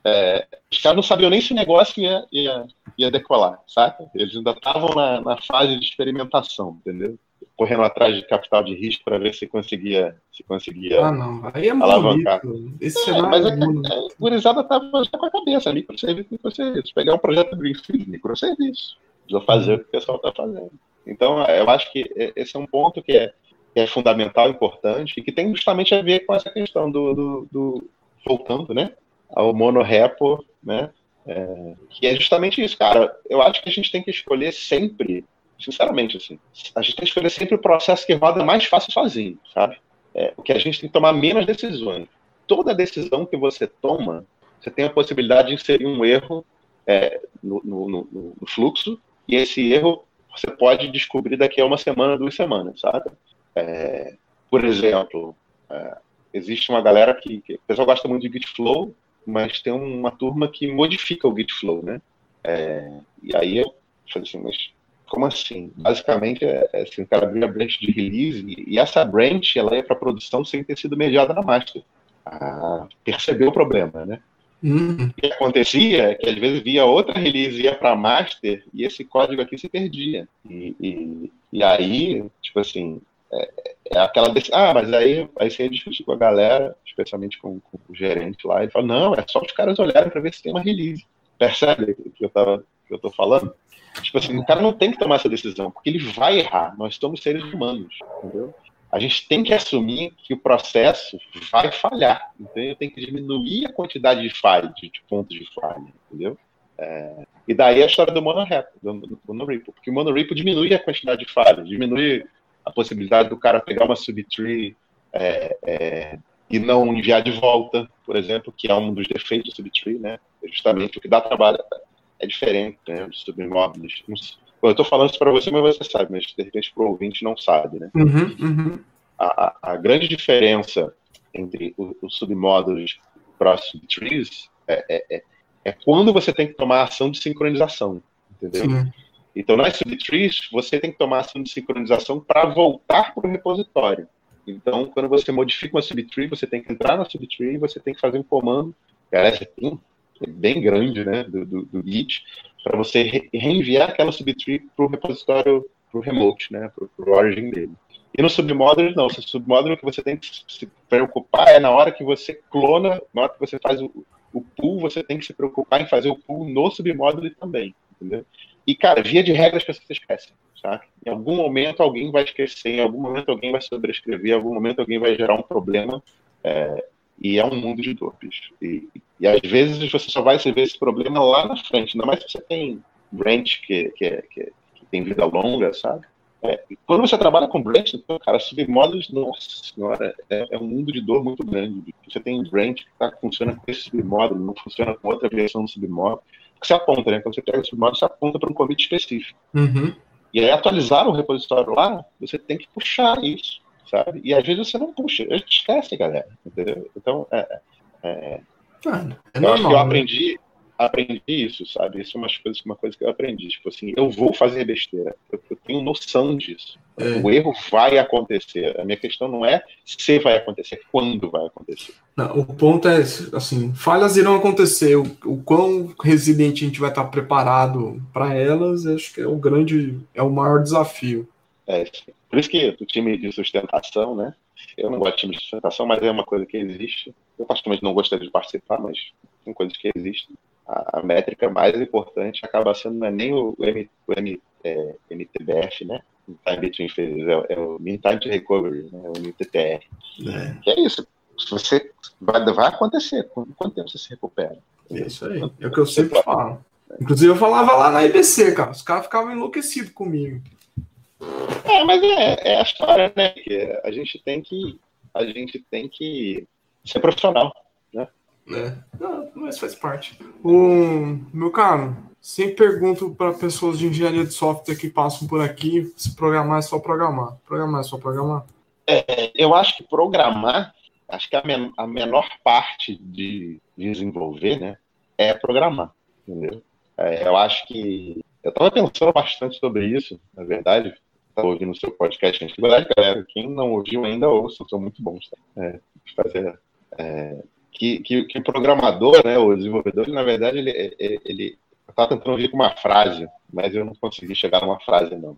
É, os caras não sabiam nem se o negócio ia, ia, ia decolar, saca? Eles ainda estavam na, na fase de experimentação, entendeu? Correndo atrás de capital de risco para ver se conseguia, se conseguia ah, não. Aí é alavancar. Esse é, mas é, é, a gurizada estava já com a cabeça, microserviço, microserviço. Pegar um projeto Greenfield, microserviço. Precisa fazer o que o pessoal está fazendo. Então, eu acho que esse é um ponto que é, que é fundamental, importante, e que tem justamente a ver com essa questão do, do, do voltando, né, ao monorepo, né, é, que é justamente isso, cara. Eu acho que a gente tem que escolher sempre Sinceramente, assim. A gente tem que escolher sempre o processo que roda mais fácil sozinho, sabe? É, o que a gente tem que tomar menos decisões. Toda decisão que você toma, você tem a possibilidade de inserir um erro é, no, no, no, no, fluxo, e esse erro você pode descobrir daqui a uma semana, duas semanas, sabe? É, por exemplo, é, existe uma galera que, que, o pessoal gosta muito de Gitflow, mas tem uma turma que modifica o Gitflow, né? É, e aí eu falei assim, mas como assim? Basicamente, é, assim, o cara abriu a branch de release e, essa branch ela ia para produção sem ter sido mediada na master. Ah, percebeu o problema, né? Uhum. O que acontecia é que às vezes via outra release ia para master e esse código aqui se perdia. E, e, e aí, tipo assim, é, é aquela decisão. Ah, mas aí, aí você discutir com a galera, especialmente com, com, o gerente lá, ele fala: não, é só os caras olharem para ver se tem uma release. Percebe o que eu, tava, que eu tô falando? Tipo assim, o cara não tem que tomar essa decisão, porque ele vai errar. Nós somos seres humanos, entendeu? A gente tem que assumir que o processo vai falhar. Então, tem que diminuir a quantidade de falha, de, de pontos de falha, entendeu? É, e daí a história do monorepo, do, do monorepo, porque o monorepo diminui a quantidade de falhas, diminui a possibilidade do cara pegar uma subtree é, é, e não enviar de volta, por exemplo, que é um dos defeitos do subtree, né? É justamente o que dá trabalho é diferente né, dos submóveis. Eu estou falando isso para você, mas você sabe, mas de repente para o ouvinte não sabe, né? Uhum, uhum. A, a, grande diferença entre os submódulos próximo trees é, é, é, é, quando você tem que tomar ação de sincronização, entendeu? Sim. Então, nas subtrees, você tem que tomar ação de sincronização para voltar para o repositório. Então, quando você modifica uma subtree, você tem que entrar na subtree e você tem que fazer um comando. Aliás, tem bem grande né, do, do, do Git, para você re reenviar aquela subtree para o repositório, para o remote, né, para o origin dele. E no submódulo, não. O submódulo que você tem que se preocupar é na hora que você clona, na hora que você faz o, o pool, você tem que se preocupar em fazer o pool no submódulo também, entendeu? E, cara, via de regra as pessoas esquecem, sabe? Em algum momento alguém vai esquecer, em algum momento alguém vai sobrescrever, em algum momento alguém vai gerar um problema. É, e é um mundo de bicho. E, e às vezes você só vai ver esse problema lá na frente, ainda mais se você tem branch que, que, que, que tem vida longa, sabe? É, quando você trabalha com branch, então, cara, submódulos, nossa senhora, é, é, um mundo de dor muito grande. Você tem branch que tá, funciona com esse submódulo, não funciona com outra versão do submódulo. Que você aponta, né? Quando você pega o submódulo, você aponta para um commit específico. Uhum. E aí, atualizar o repositório lá, você tem que puxar isso sabe? E às vezes você não puxa, a gente esquece, galera, entendeu? Então, é, é, é, é normal, eu, eu né? aprendi, aprendi isso, sabe? Isso é uma coisa, uma coisa que eu aprendi. Tipo assim, eu vou fazer besteira. Eu, eu tenho noção disso. É. O erro vai acontecer. A minha questão não é se vai acontecer, é quando vai acontecer. Não, o ponto é, assim, falhas irão acontecer. O, o quão resiliente a gente vai estar preparado para elas, acho que é o grande, é o maior desafio. É, por isso que o time de sustentação, né? Eu não gosto de time de sustentação, mas é uma coisa que existe. Eu particularmente não gostaria de participar, mas são coisas que existem. A, a métrica mais importante acaba sendo não é nem o, M, o M, é, MTBF, né? Time Between Phases, é, é, o Mean Time to Recovery, né? o MTTR. É. Que é isso. Você vai, vai acontecer. Quanto tempo você se recupera? É isso aí. É o que eu sempre falo. Inclusive, eu falava lá na IBC, cara. Os caras ficavam enlouquecidos comigo. É, mas é, é a história, né? Que a gente tem que a gente tem que ser profissional, né? É. Não, mas faz parte. O meu caro, sempre pergunto para pessoas de engenharia de software que passam por aqui se programar é só programar. Programar é só programar. É, eu acho que programar, acho que a, men a menor parte de desenvolver, né, é programar, entendeu? É, eu acho que eu estava pensando bastante sobre isso, na verdade, está ouvindo o seu podcast. Verdade, galera, quem não ouviu ainda ouça, são muito bons. Tá? É, fazer, é, que, que, que, o programador, né, o desenvolvedor, ele, na verdade, ele, ele, ele estava tentando vir com uma frase, mas eu não consegui chegar numa frase, não.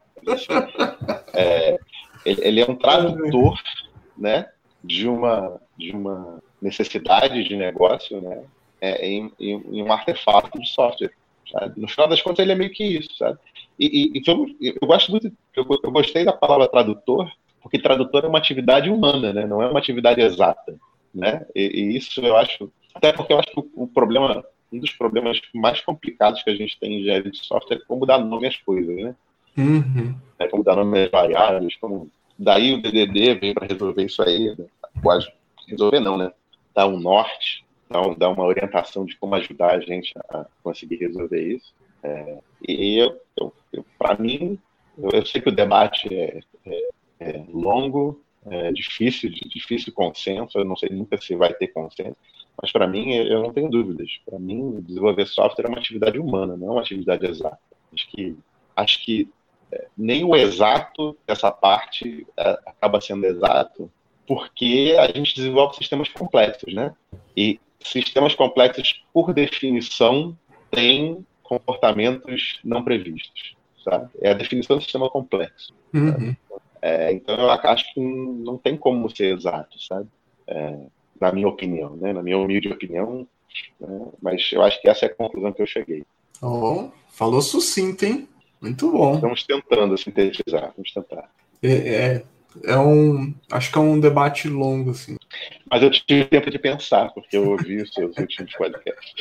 É, ele, ele, é um tradutor né, de, uma, de uma necessidade de negócio né, é, em, em, em um artefato de software. Sabe? No final das contas, ele é meio que isso, sabe? E, e, então, eu gosto muito, eu, eu, gostei da palavra tradutor, porque tradutor é uma atividade humana, né? Não é uma atividade exata, né? E, e isso eu acho, até porque eu acho que o, o, problema, um dos problemas mais complicados que a gente tem em engenharia de software é como dar nome às coisas, né? Uhum. É como dar nome às variáveis, como daí o DDD veio para resolver isso aí, né? quase resolver não, né? Dar um norte, dar, dar uma orientação de como ajudar a gente a conseguir resolver isso. É, e eu, eu, eu para mim, eu, eu, sei que o debate é, é, é longo, é difícil, de difícil consenso. Eu não sei nunca se vai ter consenso, mas para mim eu não tenho dúvidas. Para mim, desenvolver software é uma atividade humana, não é uma atividade exata. Acho que acho que é, nem o exato dessa parte é, acaba sendo exato, porque a gente desenvolve sistemas complexos, né? E sistemas complexos, por definição, têm comportamentos não previstos, sabe? É a definição do sistema complexo. Uhum. É, então eu acho que não tem como ser exato, sabe? É, na minha opinião, né? Na minha humilde opinião, né? mas eu acho que essa é a conclusão que eu cheguei. Oh, falou sucinto, hein? Muito bom. Estamos tentando sintetizar, vamos tentar. É, é, é um. Acho que é um debate longo, assim. Mas eu tive tempo de pensar, porque eu ouvi os seus últimos podcasts.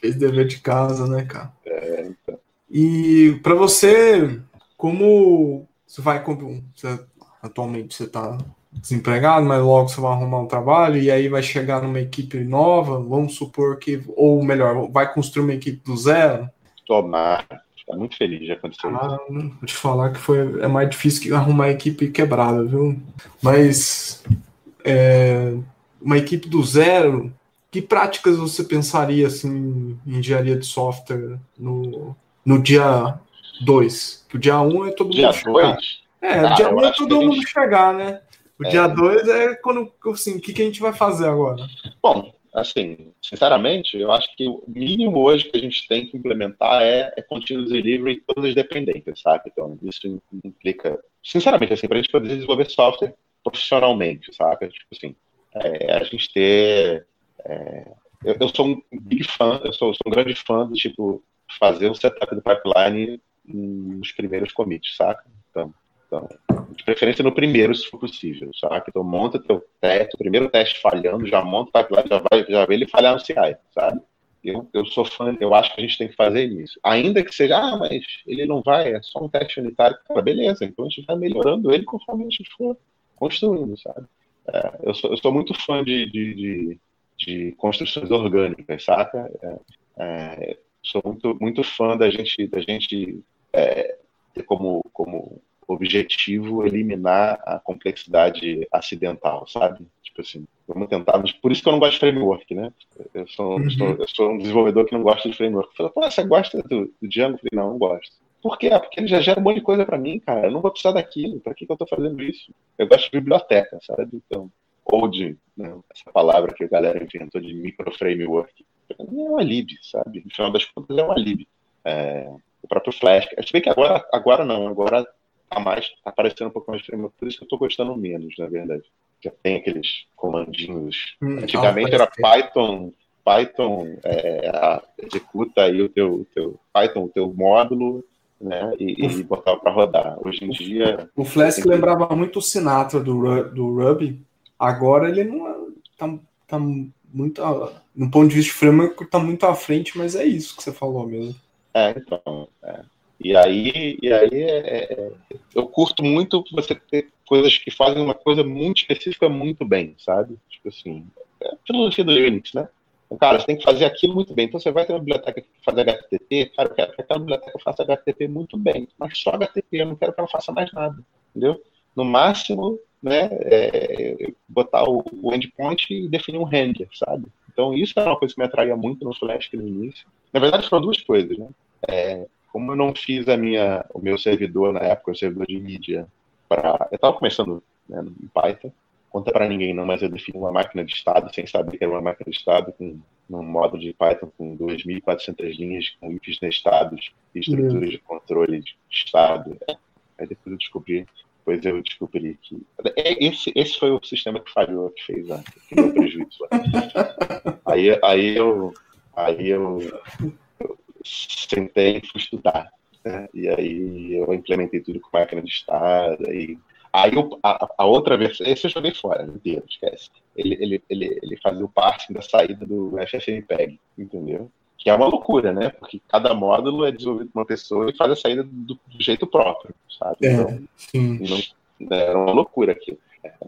Fez dever de casa, né, cara? É, então. E para você, como você vai. Você, atualmente você está desempregado, mas logo você vai arrumar um trabalho e aí vai chegar numa equipe nova, vamos supor que, ou melhor, vai construir uma equipe do zero? Tomar Tá muito feliz de acontecer ah, Vou te falar que foi, é mais difícil que arrumar a equipe quebrada, viu? Mas é, uma equipe do zero, que práticas você pensaria assim, em engenharia de software no, no dia 2? Que o dia 1 um é todo dia mundo. É, o dia 1 um é todo mundo gente... chegar, né? O é. dia 2 é quando, assim, o que, que a gente vai fazer agora? Bom, assim, sinceramente, eu acho que o mínimo hoje que a gente tem que implementar é, é continuous delivery em todas as dependências, sabe? Então, isso implica, sinceramente, assim, para a gente poder desenvolver software profissionalmente, sabe? Tipo assim, é, a gente ter. É, eu, eu, sou um big fã, eu sou, sou, um grande fã do tipo fazer o setup do pipeline nos primeiros commits, saca? Então, então, de preferência no primeiro, se for possível, sabe? Então, monta teu teste, o primeiro teste falhando, já monta o pipeline, já vai, já vê ele falhar no CI, sabe? Eu, eu sou fã, eu acho que a gente tem que fazer isso. Ainda que seja, ah, mas ele não vai, é só um teste unitário. Cara, beleza, então a gente vai melhorando ele conforme a gente for construindo, sabe? É, eu, sou, eu sou muito fã de, de, de, de construções orgânicas, saca? É, é, sou muito, muito fã da gente, da gente é, como, como objetivo eliminar a complexidade acidental, sabe? Tipo assim, vamos tentar. Por isso que eu não gosto de framework, né? Eu sou, uhum. sou, eu sou um desenvolvedor que não gosta de framework. Eu falei, pô, você gosta do, do Django? Eu falei, não, não gosto. Por quê? Porque ele já gera um monte de coisa para mim, cara. Eu não vou precisar daquilo. Para que, que eu estou fazendo isso? Eu gosto de biblioteca, sabe? Então, ou de, né, essa palavra que a galera inventou de microframework. É um lib, sabe? No final das contas, é um lib. É, o próprio Flash. Se bem que agora, agora não, agora tá mais, tá aparecendo um pouco mais framework, por isso que eu estou gostando menos, na verdade. Já tem aqueles comandinhos. Hum, Antigamente era Python, Python é, executa aí o teu, teu Python, o teu módulo, né, e, e botar para rodar. Hoje em dia. O Flask que... lembrava muito o Sinatra do, do Ruby. Agora ele não é, tá, tá muito. No ponto de vista de framework, tá muito à frente, mas é isso que você falou mesmo. É, então. É. E aí, e aí é, é, eu curto muito você ter coisas que fazem uma coisa muito específica muito bem, sabe? Tipo assim, é a filosofia do Unix, né? Então, cara, você tem que fazer aquilo muito bem. Então você vai ter uma biblioteca que faz HTTP, cara, eu quero que aquela biblioteca faça HTTP muito bem, mas só HTTP, eu não quero que ela faça mais nada, entendeu? No máximo, né, é, botar o, o, endpoint e definir um handler, sabe? Então isso era uma coisa que me atraía muito no Flash no início. Na verdade foram duas coisas, né? É, como eu não fiz a minha, o meu servidor na época, o servidor de mídia, para eu estava começando né, em Python, conta para ninguém não, mas eu defini uma máquina de estado sem saber que era uma máquina de estado com um módulo de Python com 2.400 linhas com ifs nestados estruturas de controle de estado. É. Aí depois eu descobri, depois eu descobri que é, esse, esse foi o sistema que falhou, que fez a, que deu prejuízo. aí, aí eu, aí eu sentei e fui estudar. Né? E aí eu implementei tudo com máquina de estado e Aí eu, a, a, outra versão, esse eu joguei fora inteiro, esquece. Ele, ele, ele, ele fazia o parsing da saída do FFmpeg, entendeu? Que é uma loucura, né? Porque cada módulo é desenvolvido por uma pessoa e faz a saída do, do jeito próprio, sabe? É, então, sim. Não, né, era uma loucura aquilo.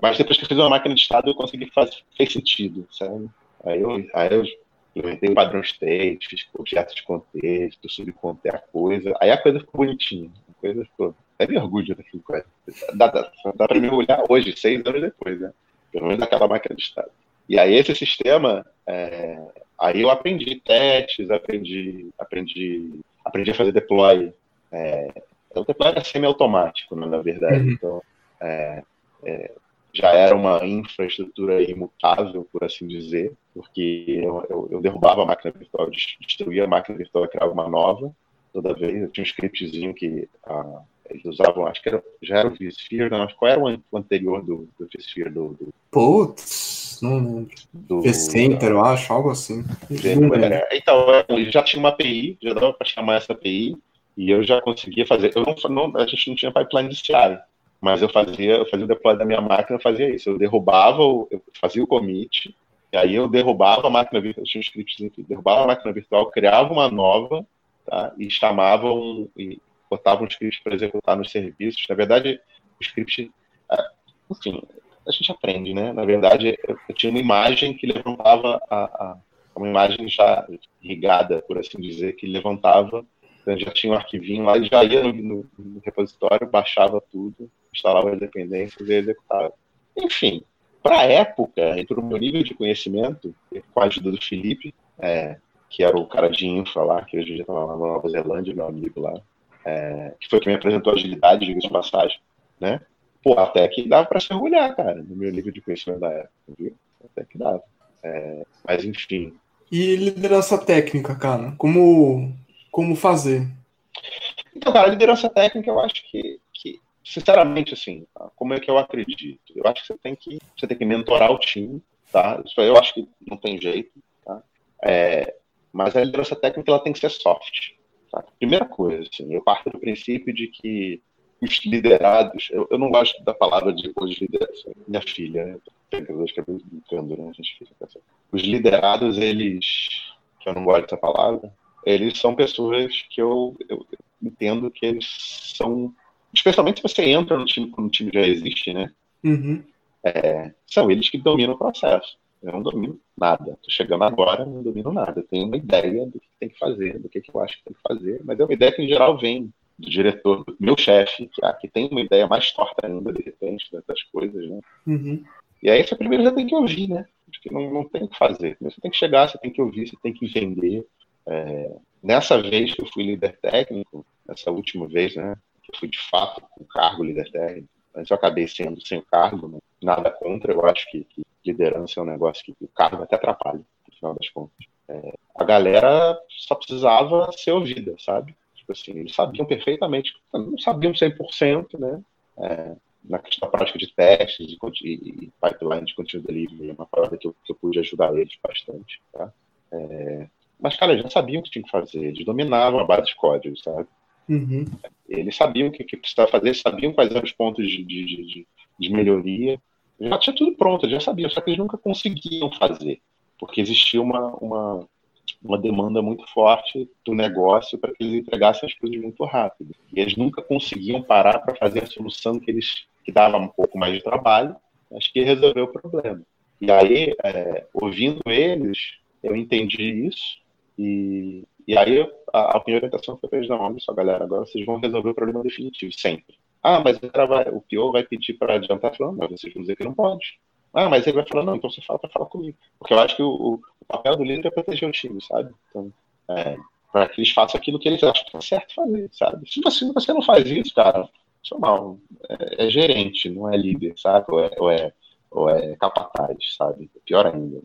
Mas depois que eu fiz uma máquina de estado, eu consegui fazer, fez sentido, sabe? Aí eu, aí eu implementei o padrão state, fiz objetos de contexto, subcontei a coisa. Aí a coisa ficou bonitinha. A coisa ficou até me orgulho daquilo. Dá, dá, dá para me olhar hoje, seis anos depois, né? Pelo menos daquela máquina de estado. E aí esse sistema, é, aí eu aprendi testes, aprendi, aprendi, aprendi a fazer deploy. É, o deploy era semi-automático, né, na verdade. Uhum. Então, é, é, já era uma infraestrutura imutável, por assim dizer, porque eu, eu, eu derrubava a máquina virtual, destruía a máquina virtual e criava uma nova toda vez. Eu tinha um scriptzinho que a, eles usavam, acho que era, já era o vSphere, não, qual era o anterior do, do vSphere? Do, do, Putz, não. Do vCenter, eu acho, algo assim. É, então, ele já tinha uma API, já dava para chamar essa API, e eu já conseguia fazer. Eu não, não, a gente não tinha pipeline de CI, mas eu fazia, eu fazia o deploy da minha máquina, eu fazia isso. Eu derrubava, eu fazia o commit, e aí eu derrubava a máquina virtual, tinha um script, derrubava a máquina virtual, criava uma nova, tá? E chamava um, e botava um script para executar nos serviços. Na verdade, o script, enfim, a gente aprende, né? Na verdade, eu, tinha uma imagem que levantava a, a, uma imagem já irrigada, por assim dizer, que levantava, então já tinha um arquivinho lá já ia no, no, no repositório, baixava tudo, instalava as dependências e executava. Enfim, para a época, e para o meu nível de conhecimento, com a ajuda do Felipe, é, que era o cara de infra lá, que hoje dia estava lá na Nova Zelândia, meu amigo lá, é, que foi quem me apresentou agilidade, diga de passagem, né? Pô, até que dava para se orgulhar, cara, no meu nível de conhecimento da época, viu? Até que dava. É, mas enfim. E liderança técnica, cara, como, como fazer? Então, cara, liderança técnica eu acho que, que sinceramente, assim, tá? como é que eu acredito? Eu acho que você tem que, você tem que mentorar o time, tá? Isso eu acho que não tem jeito, tá? É, mas a liderança técnica ela tem que ser soft, Tá? Primeira coisa, assim, eu parto do princípio de que os liderados, eu, eu não gosto da palavra de hoje liderança, minha filha, né? né? A Os liderados, eles, eu não gosto dessa palavra, eles são pessoas que eu, eu, entendo que eles são, especialmente se você entra no time quando o time já existe, né? Uhum. É, são eles que dominam o processo. Eu não domino nada. Estou chegando agora, não domino nada. Eu tenho uma ideia do que tem que fazer, do que, que eu acho que tem que fazer, mas é uma ideia que em geral vem do diretor, do meu chefe, que, ah, que tem uma ideia mais torta ainda, de repente, das coisas, né? Uhum. E aí você primeiro já tem que ouvir, né? Porque não, não tem o que fazer. Você tem que chegar, você tem que ouvir, você tem que entender. É, nessa vez que eu fui líder técnico, nessa última vez, né? Que eu fui de fato com cargo líder técnico. Antes eu acabei sendo sem o cargo, né? nada contra. Eu acho que, que, liderança é um negócio que o cargo até atrapalha, no final das contas. É, a galera só precisava ser ouvida, sabe? Tipo assim, eles sabiam perfeitamente, não sabiam 100%, né? É, na questão prática de testes e, e pipeline de conteúdo delivery, é uma parada que eu, que eu pude ajudar eles bastante, tá? É, mas, cara, eles já sabiam o que tinha que fazer, eles dominavam a base de código, sabe? Uhum. Eles sabiam o que, que precisava fazer, sabiam quais eram os pontos de, de, de, de melhoria, já tinha tudo pronto, já sabiam, só que eles nunca conseguiam fazer, porque existia uma, uma uma demanda muito forte do negócio para que eles entregassem as coisas muito rápido. E eles nunca conseguiam parar para fazer a solução que eles que dava um pouco mais de trabalho, mas que resolveu o problema. E aí, é, ouvindo eles, eu entendi isso e, e aí a, a minha orientação foi para eles, não, olha só, galera, agora vocês vão resolver o problema definitivo, sempre. Ah, mas vai, o PO vai pedir para adiantar, falando, mas vocês vão dizer que não pode. Ah, mas ele vai falar, não, então você fala para falar comigo. Porque eu acho que o, o, papel do líder é proteger o time, sabe? Então, é, para que eles façam aquilo que eles acham que é certo fazer, sabe? Se você, você não faz isso, cara, é mal. É, é, gerente, não é líder, sabe? Ou é, ou é, ou é capataz, sabe? Pior ainda.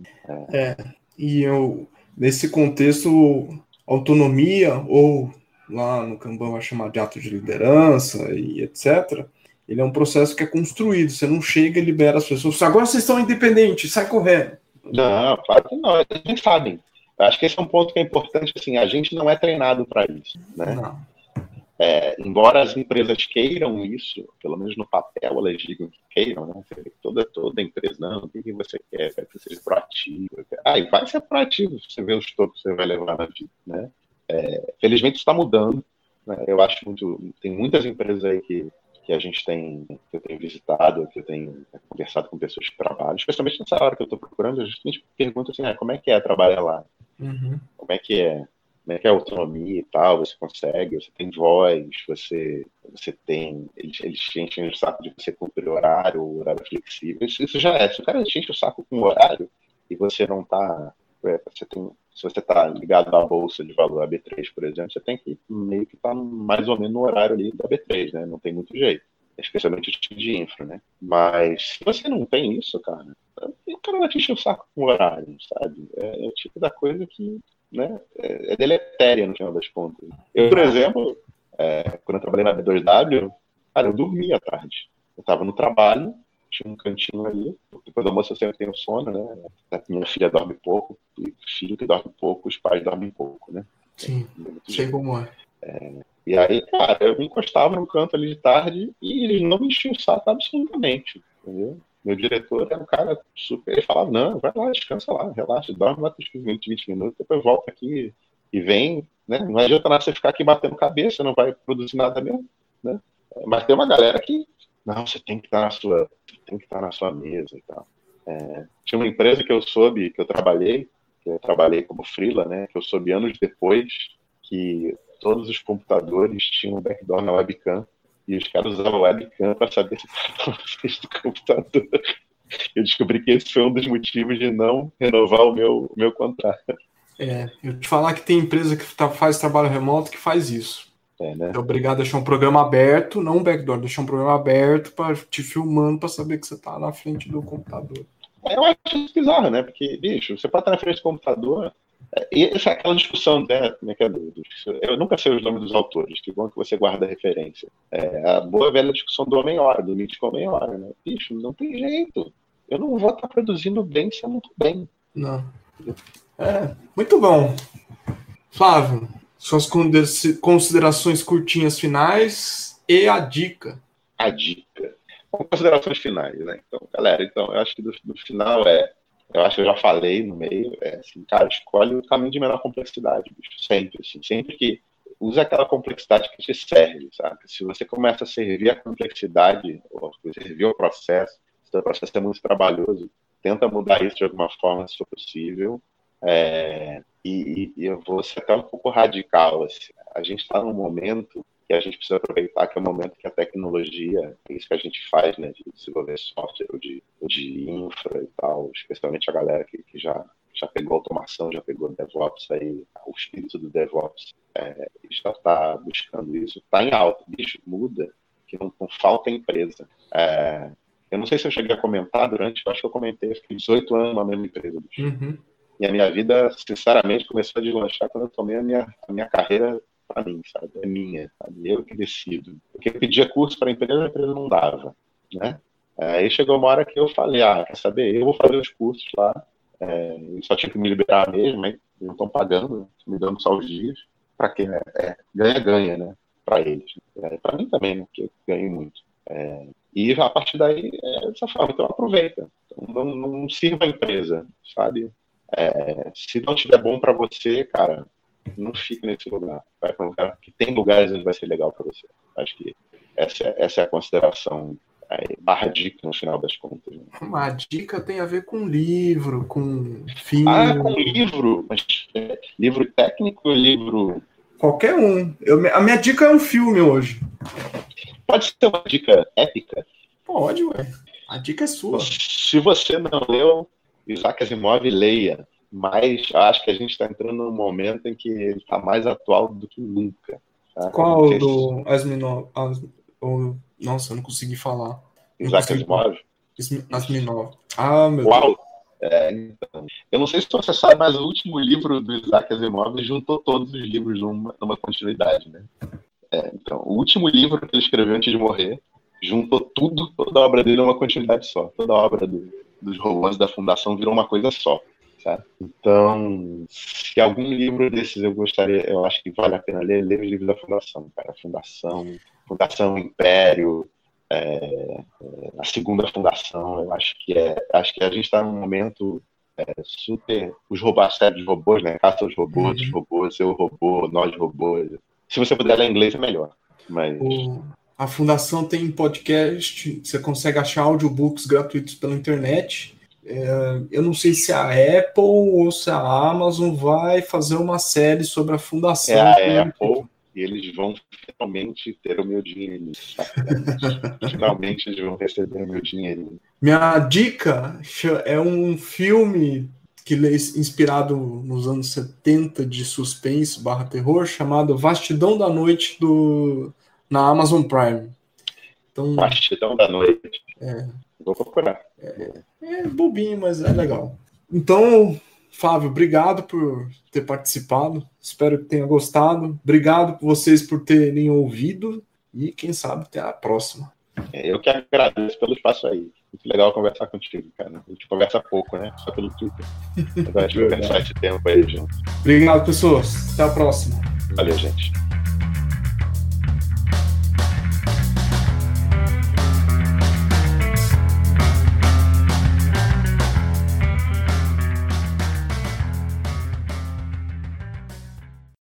É. é, e eu, nesse contexto, autonomia, ou lá no Kanban vai chamar de ato de liderança e etc., ele é um processo que é construído. Você não chega e libera as pessoas. Agora vocês estão independentes, sai correndo. Não, claro que não. Eles sabem. Acho que esse é um ponto que é importante. Assim, a gente não é treinado para isso. Né? É, embora as empresas queiram isso, pelo menos no papel elas digam que queiram, né? Toda, toda empresa, não, o que você quer? Quer ser proativo. Ah, e vai ser proativo, você vê os tocos que você vai levar na vida, né? É, felizmente está mudando. Né? Eu acho muito. Tem muitas empresas aí que que a gente tem, que eu tenho visitado, que eu tenho conversado com pessoas que trabalham, especialmente nessa hora que eu estou procurando, a gente pergunta assim, ah, como é que é trabalhar lá? Uhum. Como é que é? Como é que é autonomia e tal? Você consegue, você tem voz, você, você tem. Eles, eles enchem o saco de você cumprir horário, horário flexível. Isso, isso já é. Se o cara enche o saco com horário e você não está é, você tem, se você está ligado à bolsa de valor, a B3, por exemplo, você tem que meio que estar tá mais ou menos no horário ali da B3, né? Não tem muito jeito. Especialmente o tipo de infra, né? Mas se você não tem isso, cara, o cara vai te encher o saco com horário, sabe? É, é, o tipo da coisa que né, é, é deletéria no final das contas. Eu, por exemplo, é, quando eu trabalhei na B2W, cara, eu dormia à tarde. Eu estava no trabalho, tinha um cantinho ali. Depois do almoço eu sempre tenho sono, né? Minha filha dorme pouco, e filho que dorme pouco, os pais dormem pouco, né? Sim, sei como é. é. E aí, cara, eu me encostava no canto ali de tarde e eles não me enchiam o saco absolutamente, entendeu? Meu diretor era um cara super. Ele falava: não, vai lá, descansa lá, relaxa, dorme lá por 20, 20 minutos, depois volta aqui e vem. Né? Não adianta nada você ficar aqui batendo cabeça, não vai produzir nada mesmo. Né? Mas tem uma galera que não, você tem que estar na sua, tem que estar na sua mesa e tal. É, tinha uma empresa que eu soube, que eu trabalhei, que eu trabalhei como freela, né, que eu soube anos depois que todos os computadores tinham backdoor na webcam e os caras usavam webcam para saber se estava do computador. Eu descobri que esse foi um dos motivos de não renovar o meu, o meu contrato. É, eu te falar que tem empresa que tá, faz trabalho remoto que faz isso. É, né? É obrigado a deixar um programa aberto, não um backdoor, deixar um programa aberto para te filmando para saber que você está na frente do computador. É, eu acho isso bizarro, né? Porque, bicho, você pode estar na frente do computador. É, e essa é aquela discussão, né? Como é que é? Eu nunca sei os nomes dos autores, que bom que você guarda a referência. É a boa velha discussão do Homem-Hora, do mítico Homem-Hora, né? Bicho, não tem jeito. Eu não vou estar produzindo bem se eu não estou bem. Não. É, muito bom. Flávio, suas considerações curtinhas finais e a dica. A dica. considerações finais, né? Então, galera, então, eu acho que do, do final é. Eu acho que eu já falei no meio, é assim, cara, escolhe o caminho de menor complexidade, bicho, sempre, assim, sempre que usa aquela complexidade que te serve, sabe? Se você começa a servir a complexidade, ou servir o processo, se o processo é muito trabalhoso, tenta mudar isso de alguma forma, se for possível, é, e, e, eu vou ser até um pouco radical. Assim. A gente está num momento que a gente precisa aproveitar que é o momento que a tecnologia, é isso que a gente faz, né, de desenvolver software de, de infra e tal, especialmente a galera que, que já, já pegou automação, já pegou DevOps aí, o espírito do DevOps é, já está buscando isso, está em alta, bicho, muda, que não, não falta empresa. É, eu não sei se eu cheguei a comentar durante, acho que eu comentei, eu fiquei 18 anos na mesma empresa, bicho. Uhum. E a minha vida, sinceramente, começou a deslanchar quando eu tomei a minha, a minha carreira para mim, sabe? É minha, sabe? Eu que decido. Porque eu pedia curso para a empresa, a empresa não dava, né? Aí chegou uma hora que eu falei, ah, quer saber? Eu vou fazer os cursos lá. É, só tinha que me liberar mesmo, aí não estão pagando, me dando só os dias. Para quê? Né? É, ganha, ganha, né? Para eles. É, para mim também, né? Porque eu ganho muito. É, e a partir daí é dessa forma. Então aproveita. Então, não, não sirva a empresa, sabe? É, se não estiver bom para você, cara, não fique nesse lugar. Vai para um lugar que tem lugares onde vai ser legal para você. Acho que essa, é, essa é a consideração aí, barra dica no final das contas. Né? Uma dica tem a ver com livro, com filme. Ah, com livro, mas é, livro técnico ou livro. Qualquer um. Eu, a minha dica é um filme hoje. Pode ser uma dica épica? Pode, ué. A dica é sua. Se você não leu, Isaac Asimov, leia mas acho que a gente está entrando num momento em que ele está mais atual do que nunca. Tá? Qual do Asminov? As, oh, nossa, eu não consegui falar. Isaac Asimov? Asminov. Ah, meu Uau. Deus. É, então, eu não sei se você sabe, mas o último livro do Isaac Asimov juntou todos os livros numa, numa continuidade, né? É, então, o último livro que ele escreveu antes de morrer juntou tudo, toda a obra dele numa continuidade só. Toda a obra do, dos romances da Fundação virou uma coisa só. Sabe? Então, se algum livro desses eu gostaria, eu acho que vale a pena ler, ler os livros da Fundação, cara. Fundação, Fundação Império, é, a segunda fundação, eu acho que é, acho que a gente está num momento é, super, os robôs, a de robôs, né? Caça os robôs, uhum. os robôs, eu robô, nós robôs. Se você puder ler inglês é melhor, mas a fundação tem podcast, você consegue achar audiobooks gratuitos pela internet. É, eu não sei se a Apple ou se a Amazon vai fazer uma série sobre a fundação. É a Apple e eles vão finalmente ter o meu dinheiro. finalmente eles vão receber o meu dinheiro. Minha dica é um filme que é inspirado nos anos 70 de suspense barra terror, chamado Vastidão da Noite do, na Amazon Prime. Então, Vastidão da Noite. É, Vou procurar. É, é bobinho, mas é legal. Então, Fábio, obrigado por ter participado. Espero que tenha gostado. Obrigado por vocês por terem ouvido. E quem sabe até a próxima. É, eu que agradeço pelo espaço aí. Muito legal conversar contigo, cara. A gente conversa pouco, né? Só pelo Twitter. Agora a gente vai pensar esse tempo aí junto. Obrigado, pessoas. Até a próxima. Valeu, gente.